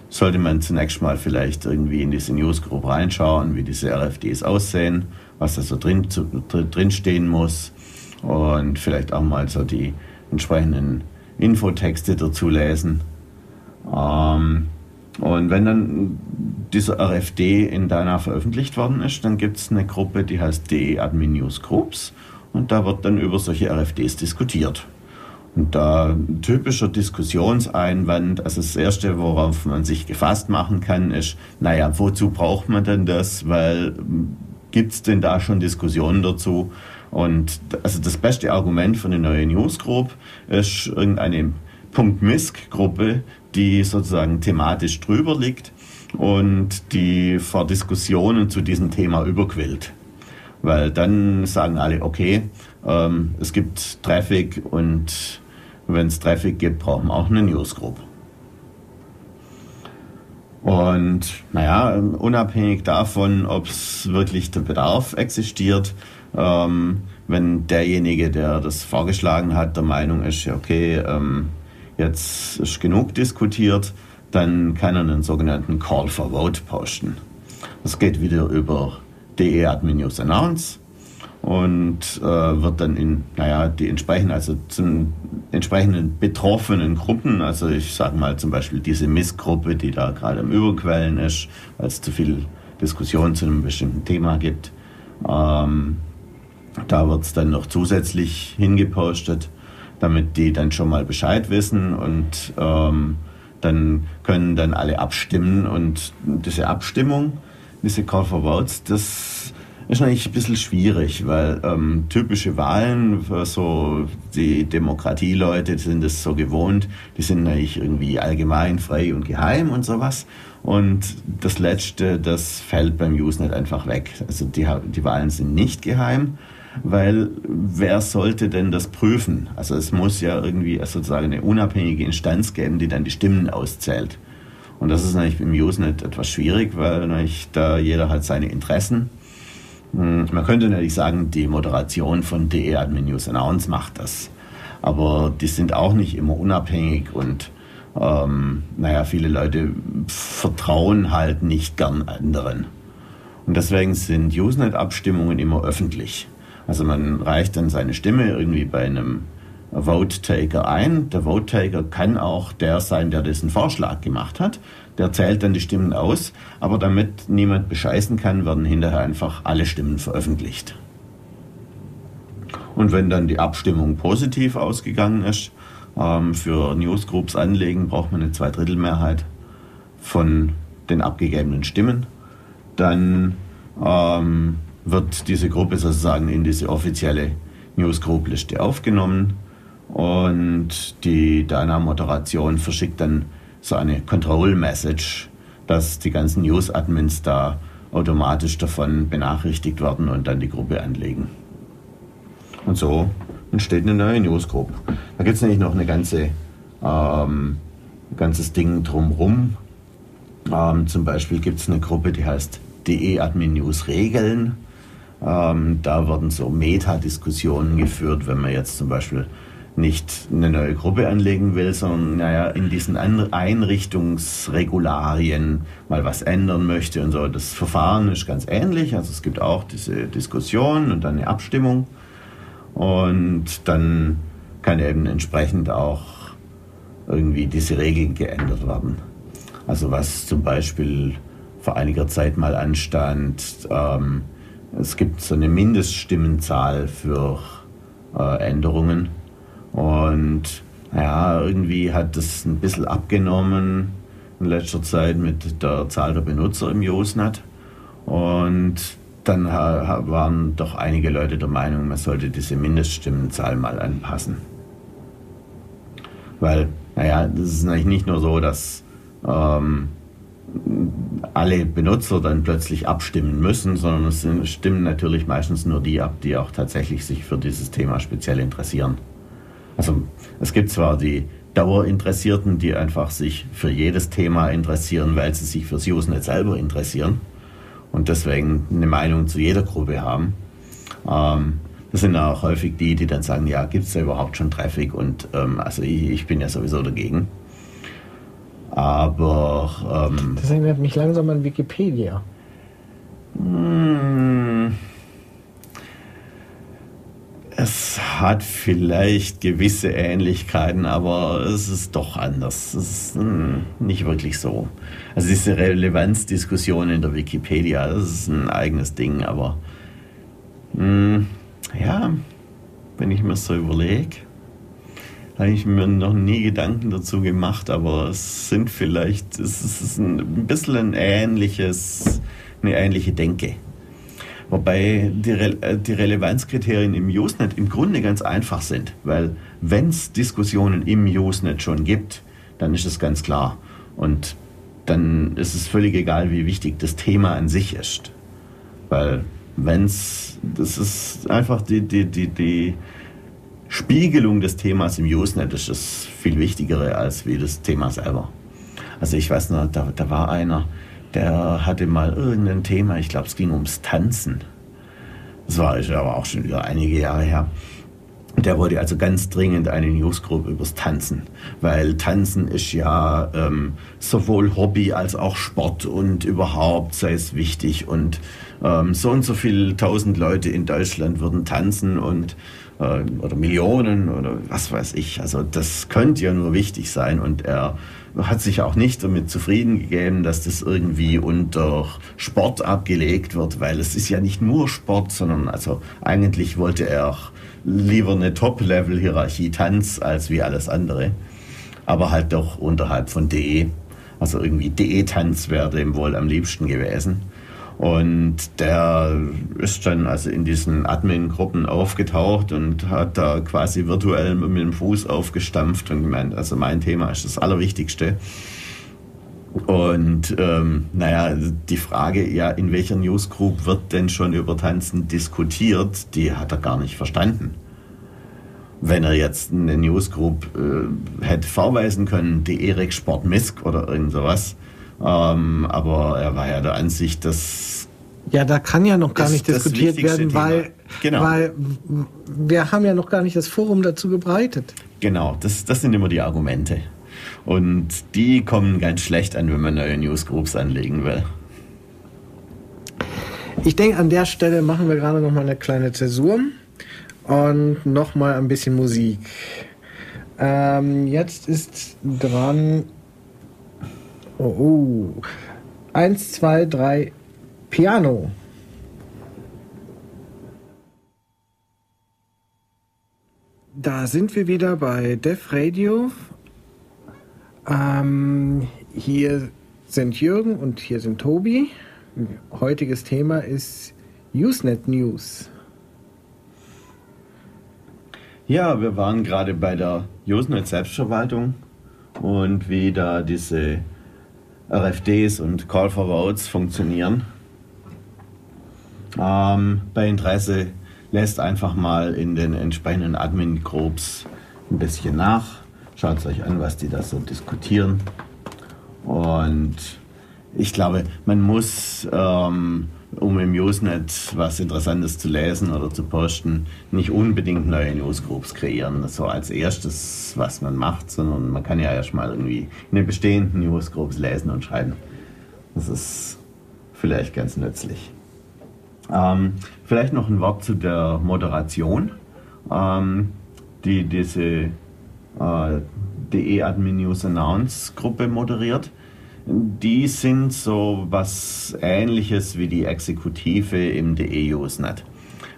sollte man zunächst mal vielleicht irgendwie in diese Newsgroup reinschauen, wie diese RFDs aussehen, was da so drin, zu, drin stehen muss und vielleicht auch mal so die entsprechenden Infotexte dazu lesen. Ähm, und wenn dann dieser RFD in Dana veröffentlicht worden ist, dann gibt es eine Gruppe, die heißt DE Admin News Groups und da wird dann über solche RFDs diskutiert. Und da ein typischer Diskussionseinwand, also das Erste, worauf man sich gefasst machen kann, ist, naja, wozu braucht man denn das? Weil gibt es denn da schon Diskussionen dazu? Und also das beste Argument für eine neue Newsgroup ist irgendeine Punkt-Misk-Gruppe, die sozusagen thematisch drüber liegt und die vor Diskussionen zu diesem Thema überquillt. Weil dann sagen alle, okay, ähm, es gibt Traffic und wenn es Traffic gibt, brauchen wir auch eine Newsgroup. Und naja, unabhängig davon, ob es wirklich der Bedarf existiert, ähm, wenn derjenige, der das vorgeschlagen hat, der Meinung ist, okay, ähm, jetzt ist genug diskutiert, dann kann er einen sogenannten Call for Vote posten. Das geht wieder über DE Admin News Announce und äh, wird dann in, naja, die entsprechenden, also zum entsprechenden betroffenen Gruppen, also ich sage mal zum Beispiel diese Missgruppe, die da gerade am Überquellen ist, weil es zu viel Diskussion zu einem bestimmten Thema gibt, ähm, da wird es dann noch zusätzlich hingepostet damit die dann schon mal Bescheid wissen. Und ähm, dann können dann alle abstimmen. Und diese Abstimmung, diese Call for Votes, das ist eigentlich ein bisschen schwierig, weil ähm, typische Wahlen für so die Demokratieleute sind das so gewohnt, die sind eigentlich irgendwie allgemein, frei und geheim und sowas. Und das Letzte, das fällt beim Usenet einfach weg. Also die, die Wahlen sind nicht geheim weil wer sollte denn das prüfen? Also es muss ja irgendwie sozusagen eine unabhängige Instanz geben, die dann die Stimmen auszählt. Und das ist natürlich im Usenet etwas schwierig, weil da jeder hat seine Interessen. Hm, man könnte natürlich sagen, die Moderation von DE Admin News Announce macht das. Aber die sind auch nicht immer unabhängig und ähm, naja, viele Leute vertrauen halt nicht gern anderen. Und deswegen sind Usenet-Abstimmungen immer öffentlich. Also man reicht dann seine Stimme irgendwie bei einem Vote-Taker ein. Der Vote-Taker kann auch der sein, der diesen Vorschlag gemacht hat. Der zählt dann die Stimmen aus, aber damit niemand bescheißen kann, werden hinterher einfach alle Stimmen veröffentlicht. Und wenn dann die Abstimmung positiv ausgegangen ist, ähm, für Newsgroups anlegen, braucht man eine Zweidrittelmehrheit von den abgegebenen Stimmen. Dann ähm, wird diese Gruppe sozusagen in diese offizielle Newsgroup-Liste aufgenommen und die Dana-Moderation verschickt dann so eine Control-Message, dass die ganzen News-Admins da automatisch davon benachrichtigt werden und dann die Gruppe anlegen. Und so entsteht eine neue Newsgroup. Da gibt es nämlich noch eine ganze ähm, ganzes Ding drumherum. Ähm, zum Beispiel gibt es eine Gruppe, die heißt DE Admin News Regeln. Ähm, da werden so Metadiskussionen geführt, wenn man jetzt zum Beispiel nicht eine neue Gruppe anlegen will, sondern naja, in diesen Einrichtungsregularien mal was ändern möchte und so. Das Verfahren ist ganz ähnlich. Also es gibt auch diese Diskussion und dann eine Abstimmung. Und dann kann eben entsprechend auch irgendwie diese Regeln geändert werden. Also was zum Beispiel vor einiger Zeit mal anstand, ähm, es gibt so eine Mindeststimmenzahl für äh, Änderungen. Und ja, irgendwie hat das ein bisschen abgenommen in letzter Zeit mit der Zahl der Benutzer im Usenet. Und dann waren doch einige Leute der Meinung, man sollte diese Mindeststimmenzahl mal anpassen. Weil, naja, das ist natürlich nicht nur so, dass ähm, alle Benutzer dann plötzlich abstimmen müssen, sondern es stimmen natürlich meistens nur die ab, die auch tatsächlich sich für dieses Thema speziell interessieren. Also es gibt zwar die Dauerinteressierten, die einfach sich für jedes Thema interessieren, weil sie sich fürs Usenet selber interessieren und deswegen eine Meinung zu jeder Gruppe haben. Ähm, das sind auch häufig die, die dann sagen, ja, gibt es da überhaupt schon Traffic und ähm, also ich, ich bin ja sowieso dagegen. Aber. Ähm, das erinnert mich langsam an Wikipedia. Hm, es hat vielleicht gewisse Ähnlichkeiten, aber es ist doch anders. Es ist hm, nicht wirklich so. Also diese Relevanzdiskussion in der Wikipedia, das ist ein eigenes Ding, aber hm, ja, wenn ich mir so überlege, habe ich mir noch nie Gedanken dazu gemacht, aber es sind vielleicht, es ist ein bisschen ein ähnliches, eine ähnliche Denke. Wobei die, Re äh, die Relevanzkriterien im Usenet im Grunde ganz einfach sind, weil wenn es Diskussionen im Usenet schon gibt, dann ist es ganz klar. Und dann ist es völlig egal, wie wichtig das Thema an sich ist. Weil wenn es, das ist einfach die, die, die, die Spiegelung des Themas im Usenet ist das viel wichtigere als wie das Thema selber. Also ich weiß noch, da, da war einer, der hatte mal irgendein Thema, ich glaube es ging ums Tanzen. Das war aber auch schon wieder einige Jahre her. Der wollte also ganz dringend eine Newsgroup übers Tanzen, weil Tanzen ist ja ähm, sowohl Hobby als auch Sport und überhaupt sei es wichtig und ähm, so und so viele tausend Leute in Deutschland würden tanzen und äh, oder Millionen oder was weiß ich. Also das könnte ja nur wichtig sein und er hat sich auch nicht damit zufrieden gegeben, dass das irgendwie unter Sport abgelegt wird, weil es ist ja nicht nur Sport, sondern also eigentlich wollte er lieber eine Top-Level-Hierarchie Tanz als wie alles andere, aber halt doch unterhalb von DE. Also irgendwie DE-Tanz wäre dem wohl am liebsten gewesen. Und der ist dann also in diesen Admin-Gruppen aufgetaucht und hat da quasi virtuell mit dem Fuß aufgestampft und gemeint, also mein Thema ist das Allerwichtigste. Und ähm, naja, die Frage, ja, in welcher Newsgroup wird denn schon über Tanzen diskutiert, die hat er gar nicht verstanden. Wenn er jetzt eine Newsgroup äh, hätte vorweisen können, die Erik Sport Misk oder irgend sowas, ähm, aber er war ja der Ansicht, dass. Ja, da kann ja noch gar nicht diskutiert werden, weil, genau. weil wir haben ja noch gar nicht das Forum dazu gebreitet. Genau, das, das sind immer die Argumente. Und die kommen ganz schlecht an, wenn man neue Newsgroups anlegen will. Ich denke, an der Stelle machen wir gerade noch mal eine kleine Zäsur und noch mal ein bisschen Musik. Ähm, jetzt ist dran Oh, oh. Eins, zwei, drei, Piano. Da sind wir wieder bei Def Radio. Ähm, hier sind Jürgen und hier sind Tobi. Heutiges Thema ist Usenet News. Ja, wir waren gerade bei der Usenet Selbstverwaltung und wie da diese RFDs und Call for Votes funktionieren. Ähm, bei Interesse lässt einfach mal in den entsprechenden Admin-Groups ein bisschen nach. Schaut euch an, was die da so diskutieren. Und ich glaube, man muss ähm, um im Usenet was Interessantes zu lesen oder zu posten, nicht unbedingt neue Newsgroups kreieren, so als erstes, was man macht, sondern man kann ja erstmal irgendwie in den bestehenden Newsgroups lesen und schreiben. Das ist vielleicht ganz nützlich. Ähm, vielleicht noch ein Wort zu der Moderation, ähm, die diese äh, DE Admin News Announce Gruppe moderiert die sind so was ähnliches wie die Exekutive im DE-Usenet.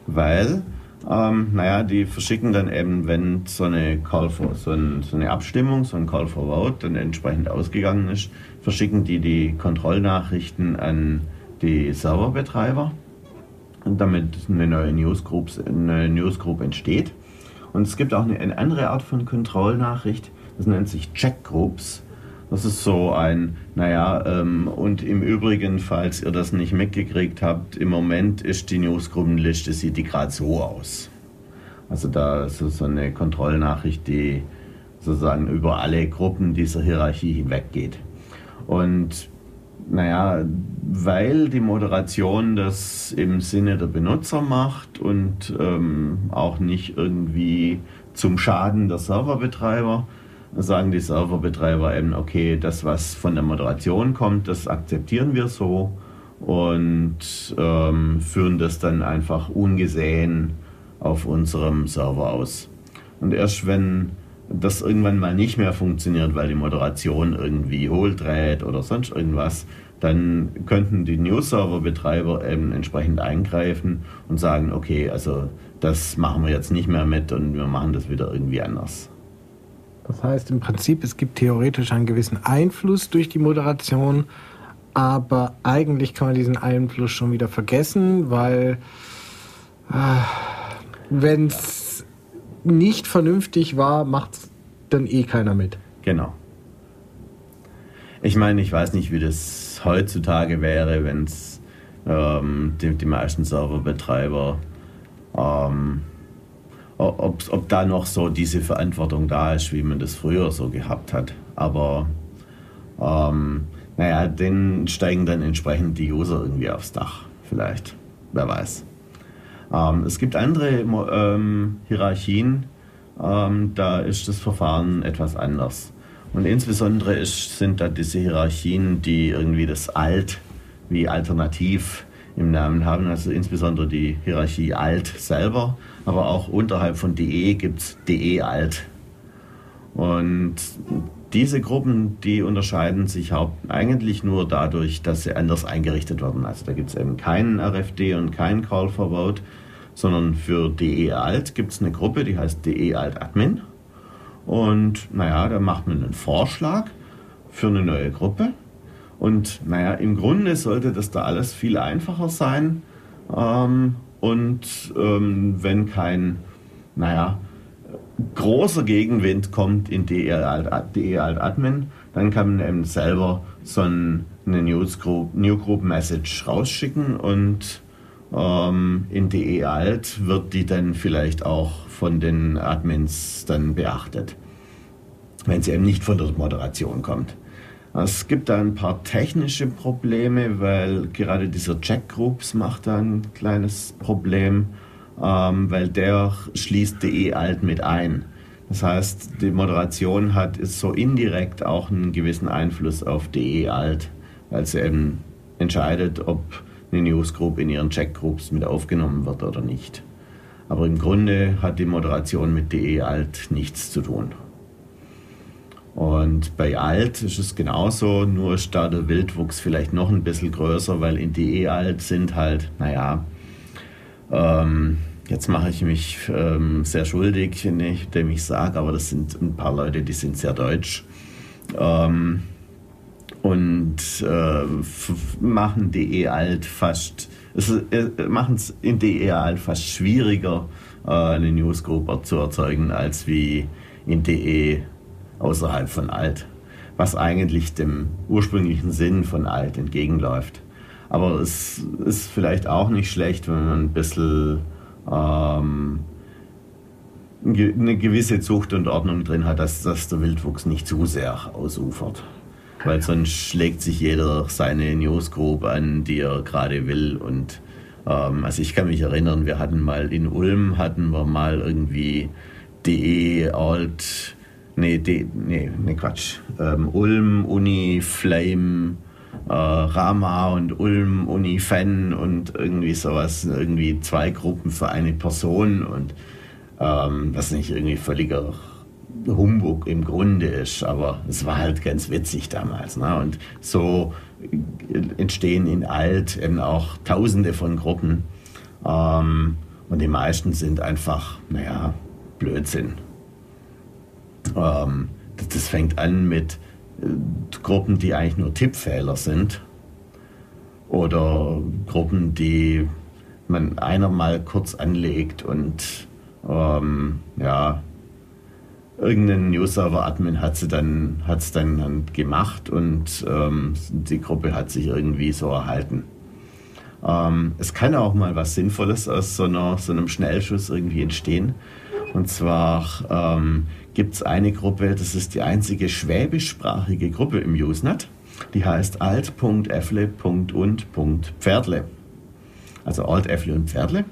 Weil, ähm, naja, die verschicken dann eben, wenn so eine Call for, so, ein, so, eine Abstimmung, so ein Call for Vote dann entsprechend ausgegangen ist, verschicken die die Kontrollnachrichten an die Serverbetreiber, damit eine neue Newsgroup, eine Newsgroup entsteht. Und es gibt auch eine, eine andere Art von Kontrollnachricht, das nennt sich Checkgroups. Das ist so ein, naja, ähm, und im Übrigen, falls ihr das nicht mitgekriegt habt, im Moment ist die Newsgruppenliste, sieht die gerade so aus. Also da ist so eine Kontrollnachricht, die sozusagen über alle Gruppen dieser Hierarchie hinweggeht. Und naja, weil die Moderation das im Sinne der Benutzer macht und ähm, auch nicht irgendwie zum Schaden der Serverbetreiber, sagen die Serverbetreiber eben, okay, das, was von der Moderation kommt, das akzeptieren wir so und ähm, führen das dann einfach ungesehen auf unserem Server aus. Und erst wenn das irgendwann mal nicht mehr funktioniert, weil die Moderation irgendwie hohl dreht oder sonst irgendwas, dann könnten die News-Server-Betreiber eben entsprechend eingreifen und sagen, okay, also das machen wir jetzt nicht mehr mit und wir machen das wieder irgendwie anders. Das heißt im Prinzip, es gibt theoretisch einen gewissen Einfluss durch die Moderation, aber eigentlich kann man diesen Einfluss schon wieder vergessen, weil äh, wenn es nicht vernünftig war, macht es dann eh keiner mit. Genau. Ich meine, ich weiß nicht, wie das heutzutage wäre, wenn es ähm, die, die, meisten Serverbetreiber, ähm, ob, ob da noch so diese Verantwortung da ist, wie man das früher so gehabt hat. Aber ähm, naja, denen steigen dann entsprechend die User irgendwie aufs Dach, vielleicht. Wer weiß. Ähm, es gibt andere ähm, Hierarchien, ähm, da ist das Verfahren etwas anders. Und insbesondere ist, sind da diese Hierarchien, die irgendwie das Alt wie Alternativ im Namen haben, also insbesondere die Hierarchie Alt selber, aber auch unterhalb von DE gibt es DE Alt. Und diese Gruppen, die unterscheiden sich eigentlich nur dadurch, dass sie anders eingerichtet werden. Also da gibt es eben keinen RFD und keinen Call for Vote, sondern für DE Alt gibt es eine Gruppe, die heißt DE Alt Admin. Und naja, da macht man einen Vorschlag für eine neue Gruppe. Und naja, im Grunde sollte das da alles viel einfacher sein. Ähm, und ähm, wenn kein, naja, großer Gegenwind kommt in DE Alt, DE Alt Admin, dann kann man eben selber so eine Newsgroup, Newgroup Message rausschicken und ähm, in DE Alt wird die dann vielleicht auch von den Admins dann beachtet, wenn sie eben nicht von der Moderation kommt. Es gibt da ein paar technische Probleme, weil gerade dieser Checkgroups macht da ein kleines Problem, ähm, weil der schließt DE Alt mit ein. Das heißt, die Moderation hat ist so indirekt auch einen gewissen Einfluss auf DE Alt, weil sie eben entscheidet, ob eine Newsgroup in ihren Checkgroups mit aufgenommen wird oder nicht. Aber im Grunde hat die Moderation mit DE Alt nichts zu tun. Und bei Alt ist es genauso, nur ist da der Wildwuchs vielleicht noch ein bisschen größer, weil in DE Alt sind halt, naja, ähm, jetzt mache ich mich ähm, sehr schuldig, indem ich sage, aber das sind ein paar Leute, die sind sehr deutsch. Ähm, und äh, machen DE alt fast, äh, machen es in DE alt fast schwieriger, äh, eine Newsgroup zu erzeugen, als wie in DE außerhalb von alt, was eigentlich dem ursprünglichen Sinn von alt entgegenläuft. Aber es ist vielleicht auch nicht schlecht, wenn man ein bisschen ähm, eine gewisse Zucht und Ordnung drin hat, dass, dass der Wildwuchs nicht zu sehr ausufert. Weil sonst schlägt sich jeder seine Newsgroup an, die er gerade will. Und ähm, also ich kann mich erinnern, wir hatten mal in Ulm hatten wir mal irgendwie DE Alt, nee, de, nee, nee Quatsch, ähm, Ulm, Uni, Flame, äh, Rama und Ulm, Uni, Fan und irgendwie sowas, irgendwie zwei Gruppen für eine Person und ähm, was nicht irgendwie völliger Humbug im Grunde ist, aber es war halt ganz witzig damals. Ne? Und so entstehen in Alt eben auch Tausende von Gruppen. Ähm, und die meisten sind einfach, naja, Blödsinn. Ähm, das, fängt an mit äh, Gruppen, die eigentlich nur Tippfehler sind. Oder Gruppen, die man einer mal kurz anlegt und ähm, ja, irgendein News-Server-Admin hat es dann, hat's dann gemacht und ähm, die Gruppe hat sich irgendwie so erhalten. Ähm, es kann auch mal was Sinnvolles aus so, einer, so einem Schnellschuss irgendwie entstehen. Und zwar ähm, gibt es eine Gruppe, das ist die einzige schwäbischsprachige Gruppe im Usenet. Die heißt alt.effle.und.pferdle. Also alt, Effle und Pferdle.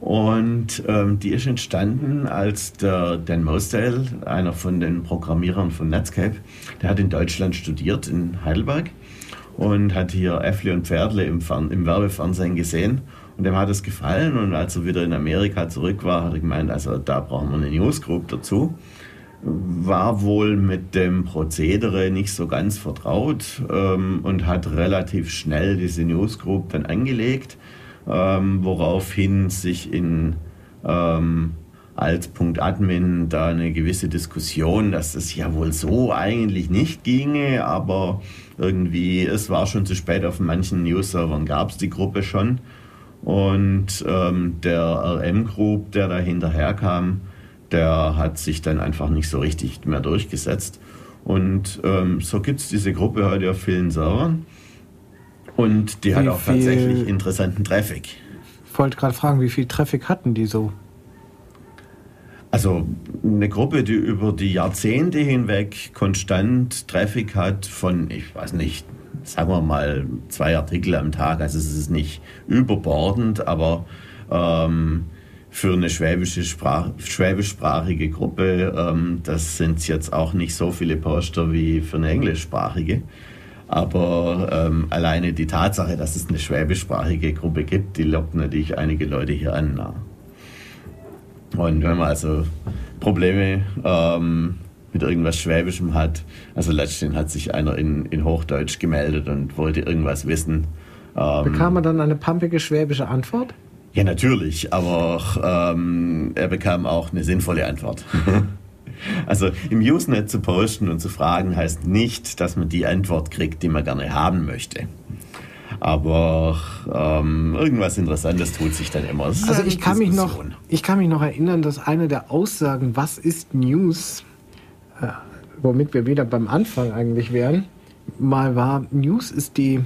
Und ähm, die ist entstanden, als der Dan Mosdale, einer von den Programmierern von Netscape, der hat in Deutschland studiert, in Heidelberg, und hat hier Äffle und Pferdle im, Fern im Werbefernsehen gesehen. Und dem hat es gefallen. Und als er wieder in Amerika zurück war, hat er gemeint, also da brauchen wir eine Newsgroup dazu. War wohl mit dem Prozedere nicht so ganz vertraut ähm, und hat relativ schnell diese Newsgroup dann angelegt ähm, woraufhin sich in ähm, als.admin da eine gewisse Diskussion, dass es ja wohl so eigentlich nicht ginge, aber irgendwie, es war schon zu spät, auf manchen News-Servern gab es die Gruppe schon. Und ähm, der RM-Group, der da hinterher kam, der hat sich dann einfach nicht so richtig mehr durchgesetzt. Und ähm, so gibt es diese Gruppe heute auf vielen Servern. Und die wie hat auch tatsächlich interessanten Traffic. Ich wollte gerade fragen, wie viel Traffic hatten die so? Also eine Gruppe, die über die Jahrzehnte hinweg konstant Traffic hat von, ich weiß nicht, sagen wir mal zwei Artikel am Tag. Also es ist nicht überbordend, aber ähm, für eine schwäbische Sprach, schwäbischsprachige Gruppe, ähm, das sind jetzt auch nicht so viele Poster wie für eine englischsprachige. Aber ähm, alleine die Tatsache, dass es eine schwäbischsprachige Gruppe gibt, die lockt natürlich einige Leute hier an. Und wenn man also Probleme ähm, mit irgendwas Schwäbischem hat, also letztendlich hat sich einer in, in Hochdeutsch gemeldet und wollte irgendwas wissen. Ähm, Bekam er dann eine pampige schwäbische Antwort? Ja, natürlich, aber ähm, er bekam auch eine sinnvolle Antwort. [laughs] Also im Usenet zu posten und zu fragen heißt nicht, dass man die Antwort kriegt, die man gerne haben möchte. Aber ähm, irgendwas Interessantes tut sich dann immer. Also ich kann, mich noch, ich kann mich noch erinnern, dass eine der Aussagen, was ist News, womit wir wieder beim Anfang eigentlich wären, mal war, News ist die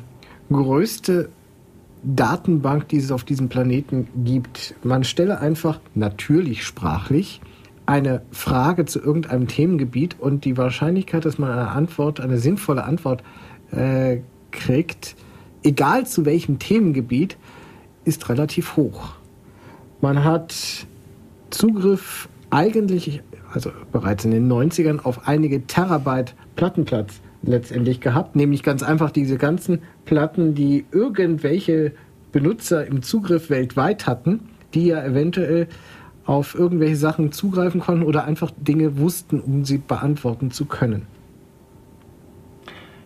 größte Datenbank, die es auf diesem Planeten gibt. Man stelle einfach natürlich sprachlich eine Frage zu irgendeinem Themengebiet und die Wahrscheinlichkeit, dass man eine Antwort, eine sinnvolle Antwort äh, kriegt, egal zu welchem Themengebiet, ist relativ hoch. Man hat Zugriff eigentlich, also bereits in den 90ern, auf einige Terabyte Plattenplatz letztendlich gehabt, nämlich ganz einfach diese ganzen Platten, die irgendwelche Benutzer im Zugriff weltweit hatten, die ja eventuell auf irgendwelche Sachen zugreifen konnten oder einfach Dinge wussten, um sie beantworten zu können.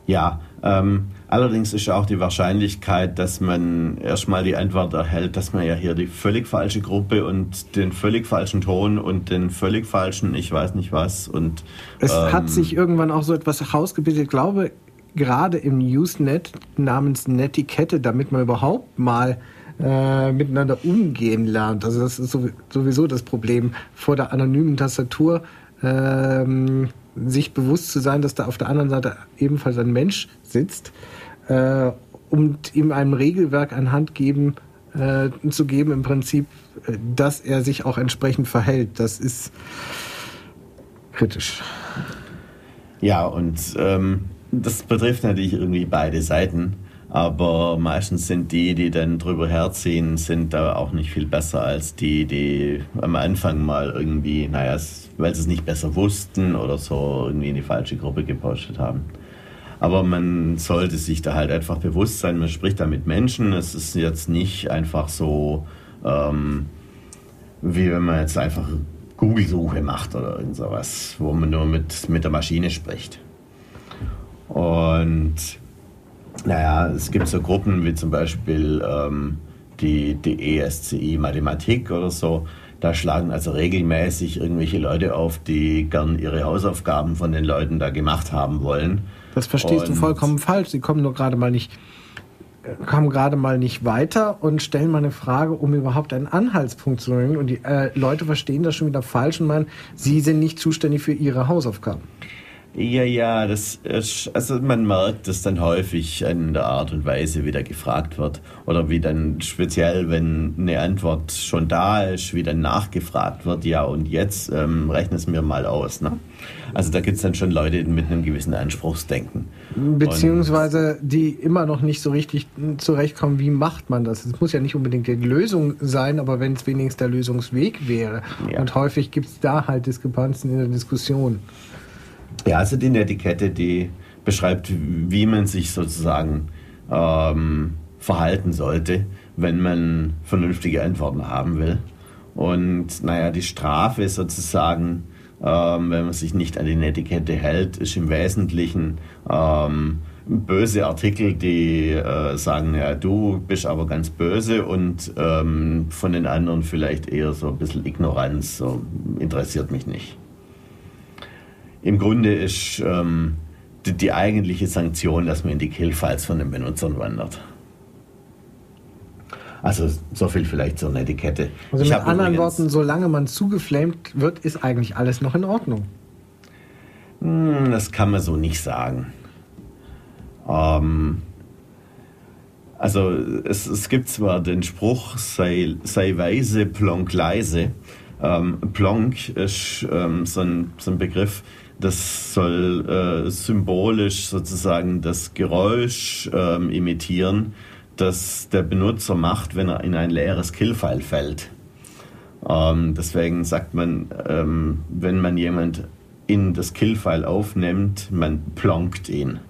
Ja, ähm, allerdings ist auch die Wahrscheinlichkeit, dass man erstmal die Antwort erhält, dass man ja hier die völlig falsche Gruppe und den völlig falschen Ton und den völlig falschen, ich weiß nicht was. Und, es ähm, hat sich irgendwann auch so etwas herausgebildet, ich glaube, gerade im Usenet namens Netiquette, damit man überhaupt mal äh, miteinander umgehen lernt. Also das ist sowieso das Problem vor der anonymen Tastatur. Ähm, sich bewusst zu sein, dass da auf der anderen Seite ebenfalls ein Mensch sitzt äh, und ihm einem Regelwerk an Hand geben, äh, zu geben, im Prinzip, äh, dass er sich auch entsprechend verhält. Das ist kritisch. Ja, und ähm, das betrifft natürlich irgendwie beide Seiten. Aber meistens sind die, die dann drüber herziehen, sind da auch nicht viel besser als die, die am Anfang mal irgendwie, naja, weil sie es nicht besser wussten oder so irgendwie in die falsche Gruppe gepostet haben. Aber man sollte sich da halt einfach bewusst sein, man spricht da mit Menschen. Es ist jetzt nicht einfach so, ähm, wie wenn man jetzt einfach Google-Suche macht oder irgend sowas, wo man nur mit, mit der Maschine spricht. Und naja, es gibt so Gruppen wie zum Beispiel ähm, die, die ESCI Mathematik oder so. Da schlagen also regelmäßig irgendwelche Leute auf, die gern ihre Hausaufgaben von den Leuten da gemacht haben wollen. Das verstehst und du vollkommen falsch. Sie kommen nur gerade mal nicht kommen gerade mal nicht weiter und stellen mal eine Frage, um überhaupt einen Anhaltspunkt zu nehmen. Und die äh, Leute verstehen das schon wieder falsch und meinen, sie sind nicht zuständig für ihre Hausaufgaben. Ja, ja, das ist, also man merkt es dann häufig in der Art und Weise, wie da gefragt wird. Oder wie dann speziell, wenn eine Antwort schon da ist, wie dann nachgefragt wird, ja und jetzt ähm, rechne es mir mal aus. Ne? Also da gibt es dann schon Leute mit einem gewissen Anspruchsdenken. Beziehungsweise die immer noch nicht so richtig zurechtkommen, wie macht man das? Es muss ja nicht unbedingt die Lösung sein, aber wenn es wenigstens der Lösungsweg wäre. Ja. Und häufig gibt es da halt Diskrepanzen in der Diskussion. Ja, also die Etikette, die beschreibt, wie man sich sozusagen ähm, verhalten sollte, wenn man vernünftige Antworten haben will. Und naja, die Strafe sozusagen ähm, wenn man sich nicht an die Netiquette hält, ist im Wesentlichen ähm, böse Artikel, die äh, sagen, ja, du bist aber ganz böse und ähm, von den anderen vielleicht eher so ein bisschen Ignoranz, so interessiert mich nicht. Im Grunde ist ähm, die, die, eigentliche Sanktion, dass man in die Killfiles von den Benutzern wandert. Also so viel vielleicht zur Etikette. Also ich mit anderen Worten, solange man zugeflamed wird, ist eigentlich alles noch in Ordnung. Hm, das kann man so nicht sagen. Ähm, also es, es, gibt zwar den Spruch, sei, sei weise, plonk leise. Ähm, plonk ist ähm, so, ein, so, ein, Begriff, das soll äh, symbolisch sozusagen das Geräusch ähm, imitieren das der Benutzer macht, wenn er in ein leeres Killfile fällt. Ähm, deswegen sagt man, ähm, wenn man jemand in das Killfile aufnimmt, man plonkt ihn.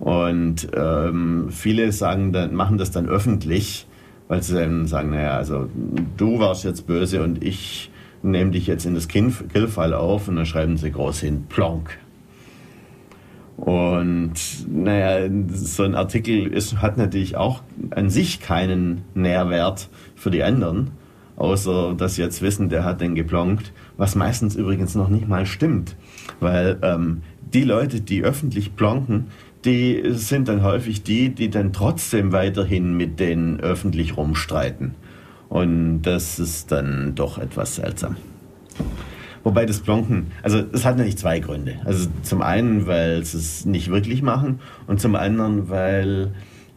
Und ähm, viele sagen dann, machen das dann öffentlich, weil sie dann sagen, naja, also du warst jetzt böse und ich nehme dich jetzt in das Killfile auf und dann schreiben sie groß hin, plonk. Und naja, so ein Artikel ist, hat natürlich auch an sich keinen Nährwert für die anderen, außer dass sie jetzt wissen, der hat den geplonkt, was meistens übrigens noch nicht mal stimmt. Weil ähm, die Leute, die öffentlich plonken, die sind dann häufig die, die dann trotzdem weiterhin mit denen öffentlich rumstreiten. Und das ist dann doch etwas seltsam. Wobei das Plonken, also es hat natürlich zwei Gründe. Also zum einen, weil sie es nicht wirklich machen und zum anderen, weil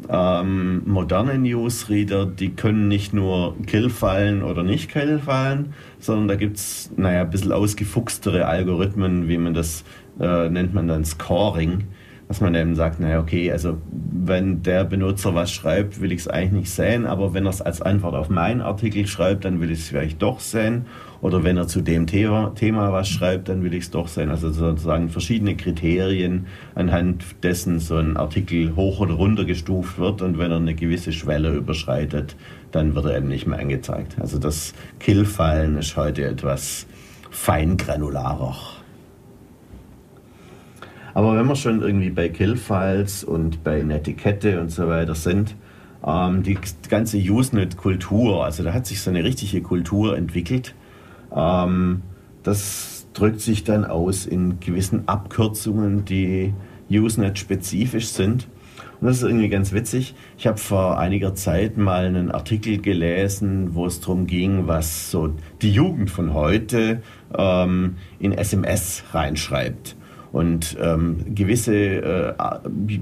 ähm, moderne Newsreader, die können nicht nur Kill-Fallen oder nicht Kill-Fallen, sondern da gibt es, naja, ein bisschen ausgefuchstere Algorithmen, wie man das äh, nennt man dann Scoring dass man eben sagt, naja, okay, also wenn der Benutzer was schreibt, will ich es eigentlich nicht sehen, aber wenn er es als Antwort auf meinen Artikel schreibt, dann will ich es vielleicht doch sehen. Oder wenn er zu dem Thema, Thema was schreibt, dann will ich es doch sehen. Also sozusagen verschiedene Kriterien, anhand dessen so ein Artikel hoch oder runter gestuft wird und wenn er eine gewisse Schwelle überschreitet, dann wird er eben nicht mehr angezeigt. Also das Killfallen ist heute etwas feingranularer. Aber wenn wir schon irgendwie bei Killfiles und bei Netiquette und so weiter sind, ähm, die ganze Usenet-Kultur, also da hat sich so eine richtige Kultur entwickelt. Ähm, das drückt sich dann aus in gewissen Abkürzungen, die Usenet-spezifisch sind. Und das ist irgendwie ganz witzig. Ich habe vor einiger Zeit mal einen Artikel gelesen, wo es darum ging, was so die Jugend von heute ähm, in SMS reinschreibt. Und ähm, gewisse äh,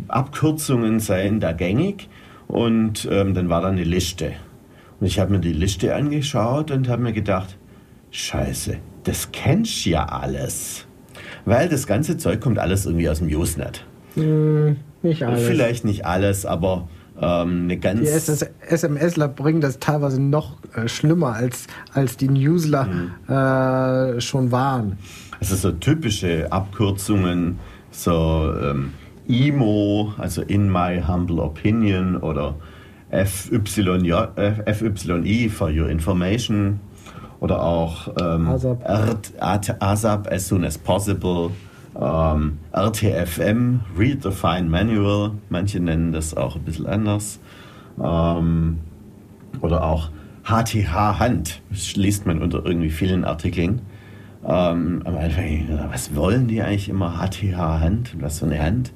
Abkürzungen seien da gängig. Und ähm, dann war da eine Liste. Und ich habe mir die Liste angeschaut und habe mir gedacht, scheiße, das kennst ja alles. Weil das ganze Zeug kommt alles irgendwie aus dem Usenet. Hm, nicht alles. Vielleicht nicht alles, aber ähm, eine ganz... Die SMSler bringen das teilweise noch äh, schlimmer, als, als die Newsler mhm. äh, schon waren. Also so typische Abkürzungen, so ähm, IMO, also In My Humble Opinion oder FYJ, FYI for Your Information oder auch ähm, ASAP. ASAP as soon as possible, ähm, RTFM, Read the Fine Manual, manche nennen das auch ein bisschen anders, ähm, oder auch HTH Hand, das liest man unter irgendwie vielen Artikeln. Ähm, am Anfang, was wollen die eigentlich immer? HTH Hand? Was für eine Hand?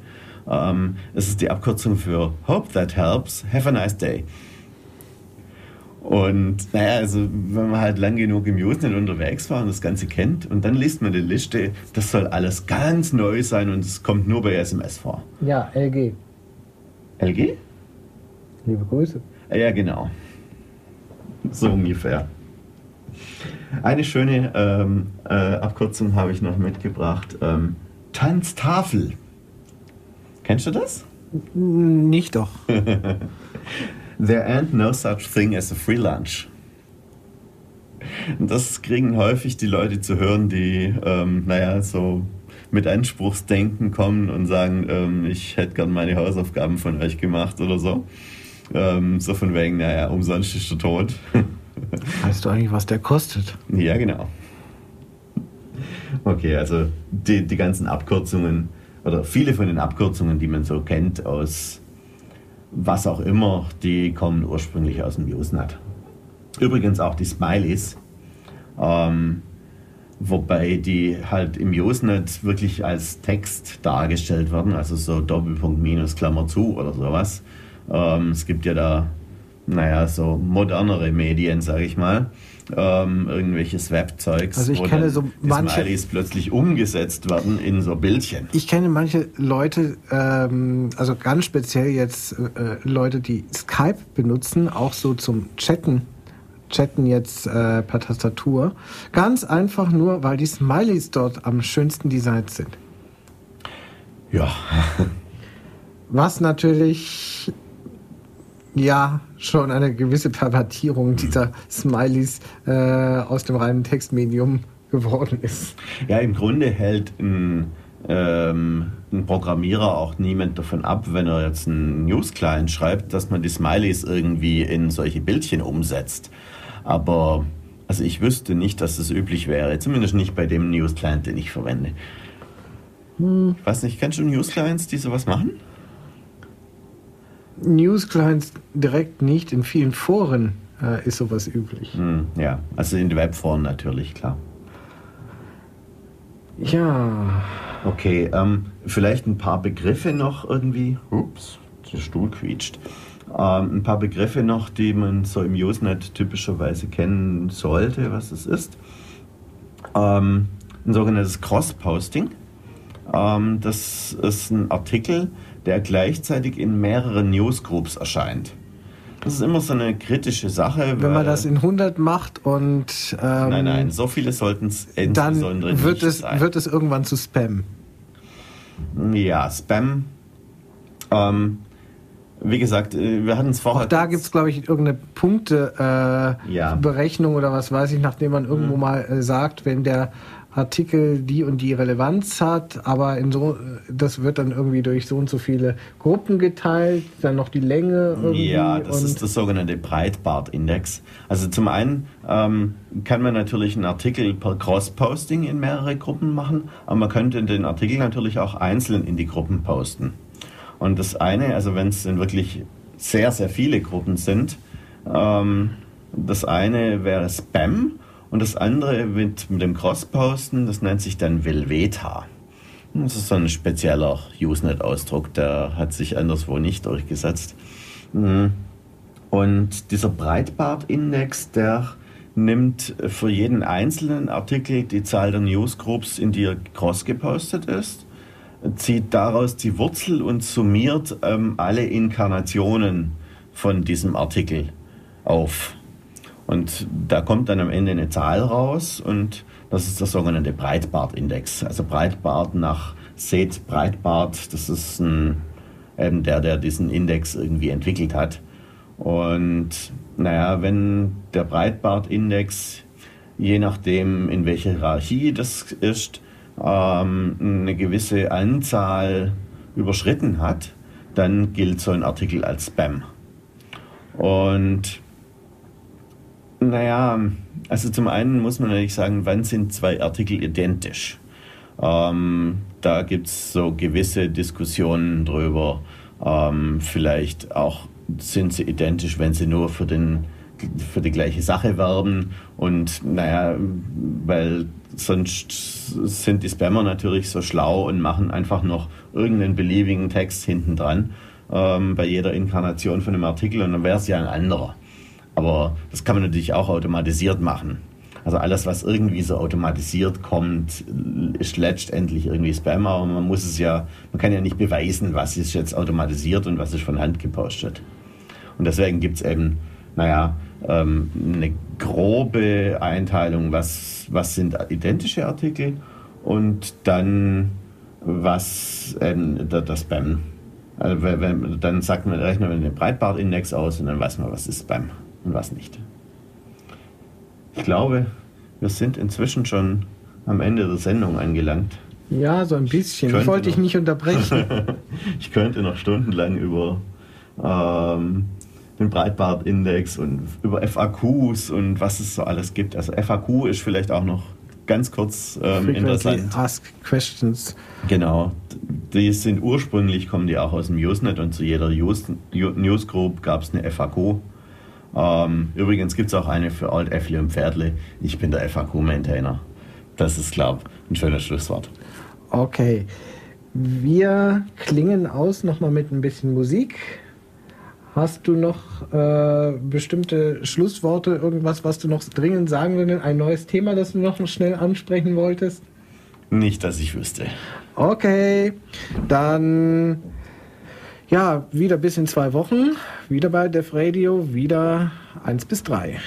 Ähm, es ist die Abkürzung für Hope that helps. Have a nice day. Und naja, also wenn man halt lang genug im Usenet unterwegs war und das Ganze kennt und dann liest man die Liste, das soll alles ganz neu sein und es kommt nur bei SMS vor. Ja, LG. LG? Liebe Grüße. Ja, genau. So ungefähr. Eine schöne ähm, äh, Abkürzung habe ich noch mitgebracht. Ähm, Tanztafel. Kennst du das? Nicht doch. [laughs] There ain't no such thing as a free lunch. Das kriegen häufig die Leute zu hören, die, ähm, naja, so mit Anspruchsdenken kommen und sagen, ähm, ich hätte gern meine Hausaufgaben von euch gemacht oder so. Ähm, so von wegen, naja, umsonst ist der Tod. [laughs] [laughs] weißt du eigentlich, was der kostet? Ja, genau. Okay, also die, die ganzen Abkürzungen oder viele von den Abkürzungen, die man so kennt aus was auch immer, die kommen ursprünglich aus dem Usenet. Übrigens auch die Smileys, ähm, wobei die halt im Usenet wirklich als Text dargestellt werden, also so Doppelpunkt minus Klammer zu oder sowas. Ähm, es gibt ja da, naja, so modernere Medien, sage ich mal. Ähm, irgendwelches Webzeugs, also ich kenne so manche, Smileys plötzlich umgesetzt werden in so Bildchen. Ich kenne manche Leute, ähm, also ganz speziell jetzt äh, Leute, die Skype benutzen, auch so zum Chatten chatten jetzt äh, per Tastatur. Ganz einfach nur, weil die Smileys dort am schönsten designt sind. Ja. Was natürlich ja schon eine gewisse Pervertierung dieser Smileys äh, aus dem reinen Textmedium geworden ist. Ja, im Grunde hält ein, ähm, ein Programmierer auch niemand davon ab, wenn er jetzt einen News-Client schreibt, dass man die Smileys irgendwie in solche Bildchen umsetzt. Aber also ich wüsste nicht, dass es üblich wäre. Zumindest nicht bei dem News-Client, den ich verwende. Hm. Ich weiß nicht, kennst du News-Clients, die sowas machen? News-Clients direkt nicht. In vielen Foren äh, ist sowas üblich. Hm, ja, also in den Webforen natürlich, klar. Ja. Okay, ähm, vielleicht ein paar Begriffe noch irgendwie. Ups, der Stuhl quietscht. Ähm, ein paar Begriffe noch, die man so im Usenet typischerweise kennen sollte, was es ist. Ähm, ein sogenanntes Cross-Posting. Ähm, das ist ein Artikel, der gleichzeitig in mehreren Newsgroups erscheint. Das ist immer so eine kritische Sache. Wenn man das in 100 macht und... Ähm, nein, nein, so viele sollten es insbesondere dann wird nicht es, sein. wird es irgendwann zu Spam. Ja, Spam ähm, wie gesagt, äh, wir hatten es vorher. Auch da gibt es, glaube ich, irgendeine Punkteberechnung äh, ja. oder was weiß ich, nachdem man irgendwo mhm. mal äh, sagt, wenn der Artikel die und die Relevanz hat, aber in so, das wird dann irgendwie durch so und so viele Gruppen geteilt, dann noch die Länge. Irgendwie ja, das ist das sogenannte Breitbart-Index. Also zum einen ähm, kann man natürlich einen Artikel per Cross-Posting in mehrere Gruppen machen, aber man könnte den Artikel natürlich auch einzeln in die Gruppen posten. Und das eine, also wenn es dann wirklich sehr, sehr viele Gruppen sind, ähm, das eine wäre Spam und das andere mit, mit dem Cross-Posten, das nennt sich dann Velveta. Das ist so ein spezieller Usenet-Ausdruck, der hat sich anderswo nicht durchgesetzt. Mhm. Und dieser Breitbart-Index, der nimmt für jeden einzelnen Artikel die Zahl der Newsgroups, in die er cross gepostet ist zieht daraus die Wurzel und summiert ähm, alle Inkarnationen von diesem Artikel auf. Und da kommt dann am Ende eine Zahl raus und das ist der sogenannte Breitbart-Index. Also Breitbart nach Seth Breitbart, das ist ein, eben der, der diesen Index irgendwie entwickelt hat. Und naja, wenn der Breitbart-Index, je nachdem in welcher Hierarchie das ist, ähm, eine gewisse Anzahl überschritten hat, dann gilt so ein Artikel als Spam. Und naja, also zum einen muss man natürlich sagen, wann sind zwei Artikel identisch? Ähm, da gibt es so gewisse Diskussionen drüber. Ähm, vielleicht auch sind sie identisch, wenn sie nur für, den, für die gleiche Sache werben. Und naja, weil sonst sind die Spammer natürlich so schlau und machen einfach noch irgendeinen beliebigen Text hinten dran ähm, bei jeder Inkarnation von einem Artikel und dann wäre es ja ein anderer. Aber das kann man natürlich auch automatisiert machen. Also alles, was irgendwie so automatisiert kommt, ist letztendlich irgendwie Spam, aber man muss es ja, man kann ja nicht beweisen, was ist jetzt automatisiert und was ist von Hand gepostet. Und deswegen gibt es eben, naja, ähm, eine grobe Einteilung, was, was sind identische Artikel und dann was ähm, der, der Spam Also wenn, dann sagt man, rechnet man den Breitbartindex aus und dann weiß man, was ist beim und was nicht. Ich glaube, wir sind inzwischen schon am Ende der Sendung angelangt. Ja, so ein bisschen. Ich, ich wollte dich nicht unterbrechen. [laughs] ich könnte noch stundenlang über ähm, den Breitbartindex und über FAQs und was es so alles gibt. Also FAQ ist vielleicht auch noch ganz kurz ähm, interessant. Ask Questions. Genau. Die sind ursprünglich, kommen die auch aus dem Usenet und zu jeder Use, Newsgroup gab es eine FAQ. Ähm, übrigens gibt es auch eine für Alt Äffle und Pferdle. Ich bin der FAQ-Maintainer. Das ist, glaube ich, ein schönes Schlusswort. Okay. Wir klingen aus nochmal mit ein bisschen Musik. Hast du noch äh, bestimmte Schlussworte, irgendwas, was du noch dringend sagen willst? Ein neues Thema, das du noch schnell ansprechen wolltest? Nicht, dass ich wüsste. Okay, dann ja, wieder bis in zwei Wochen. Wieder bei Def Radio, wieder 1 bis 3.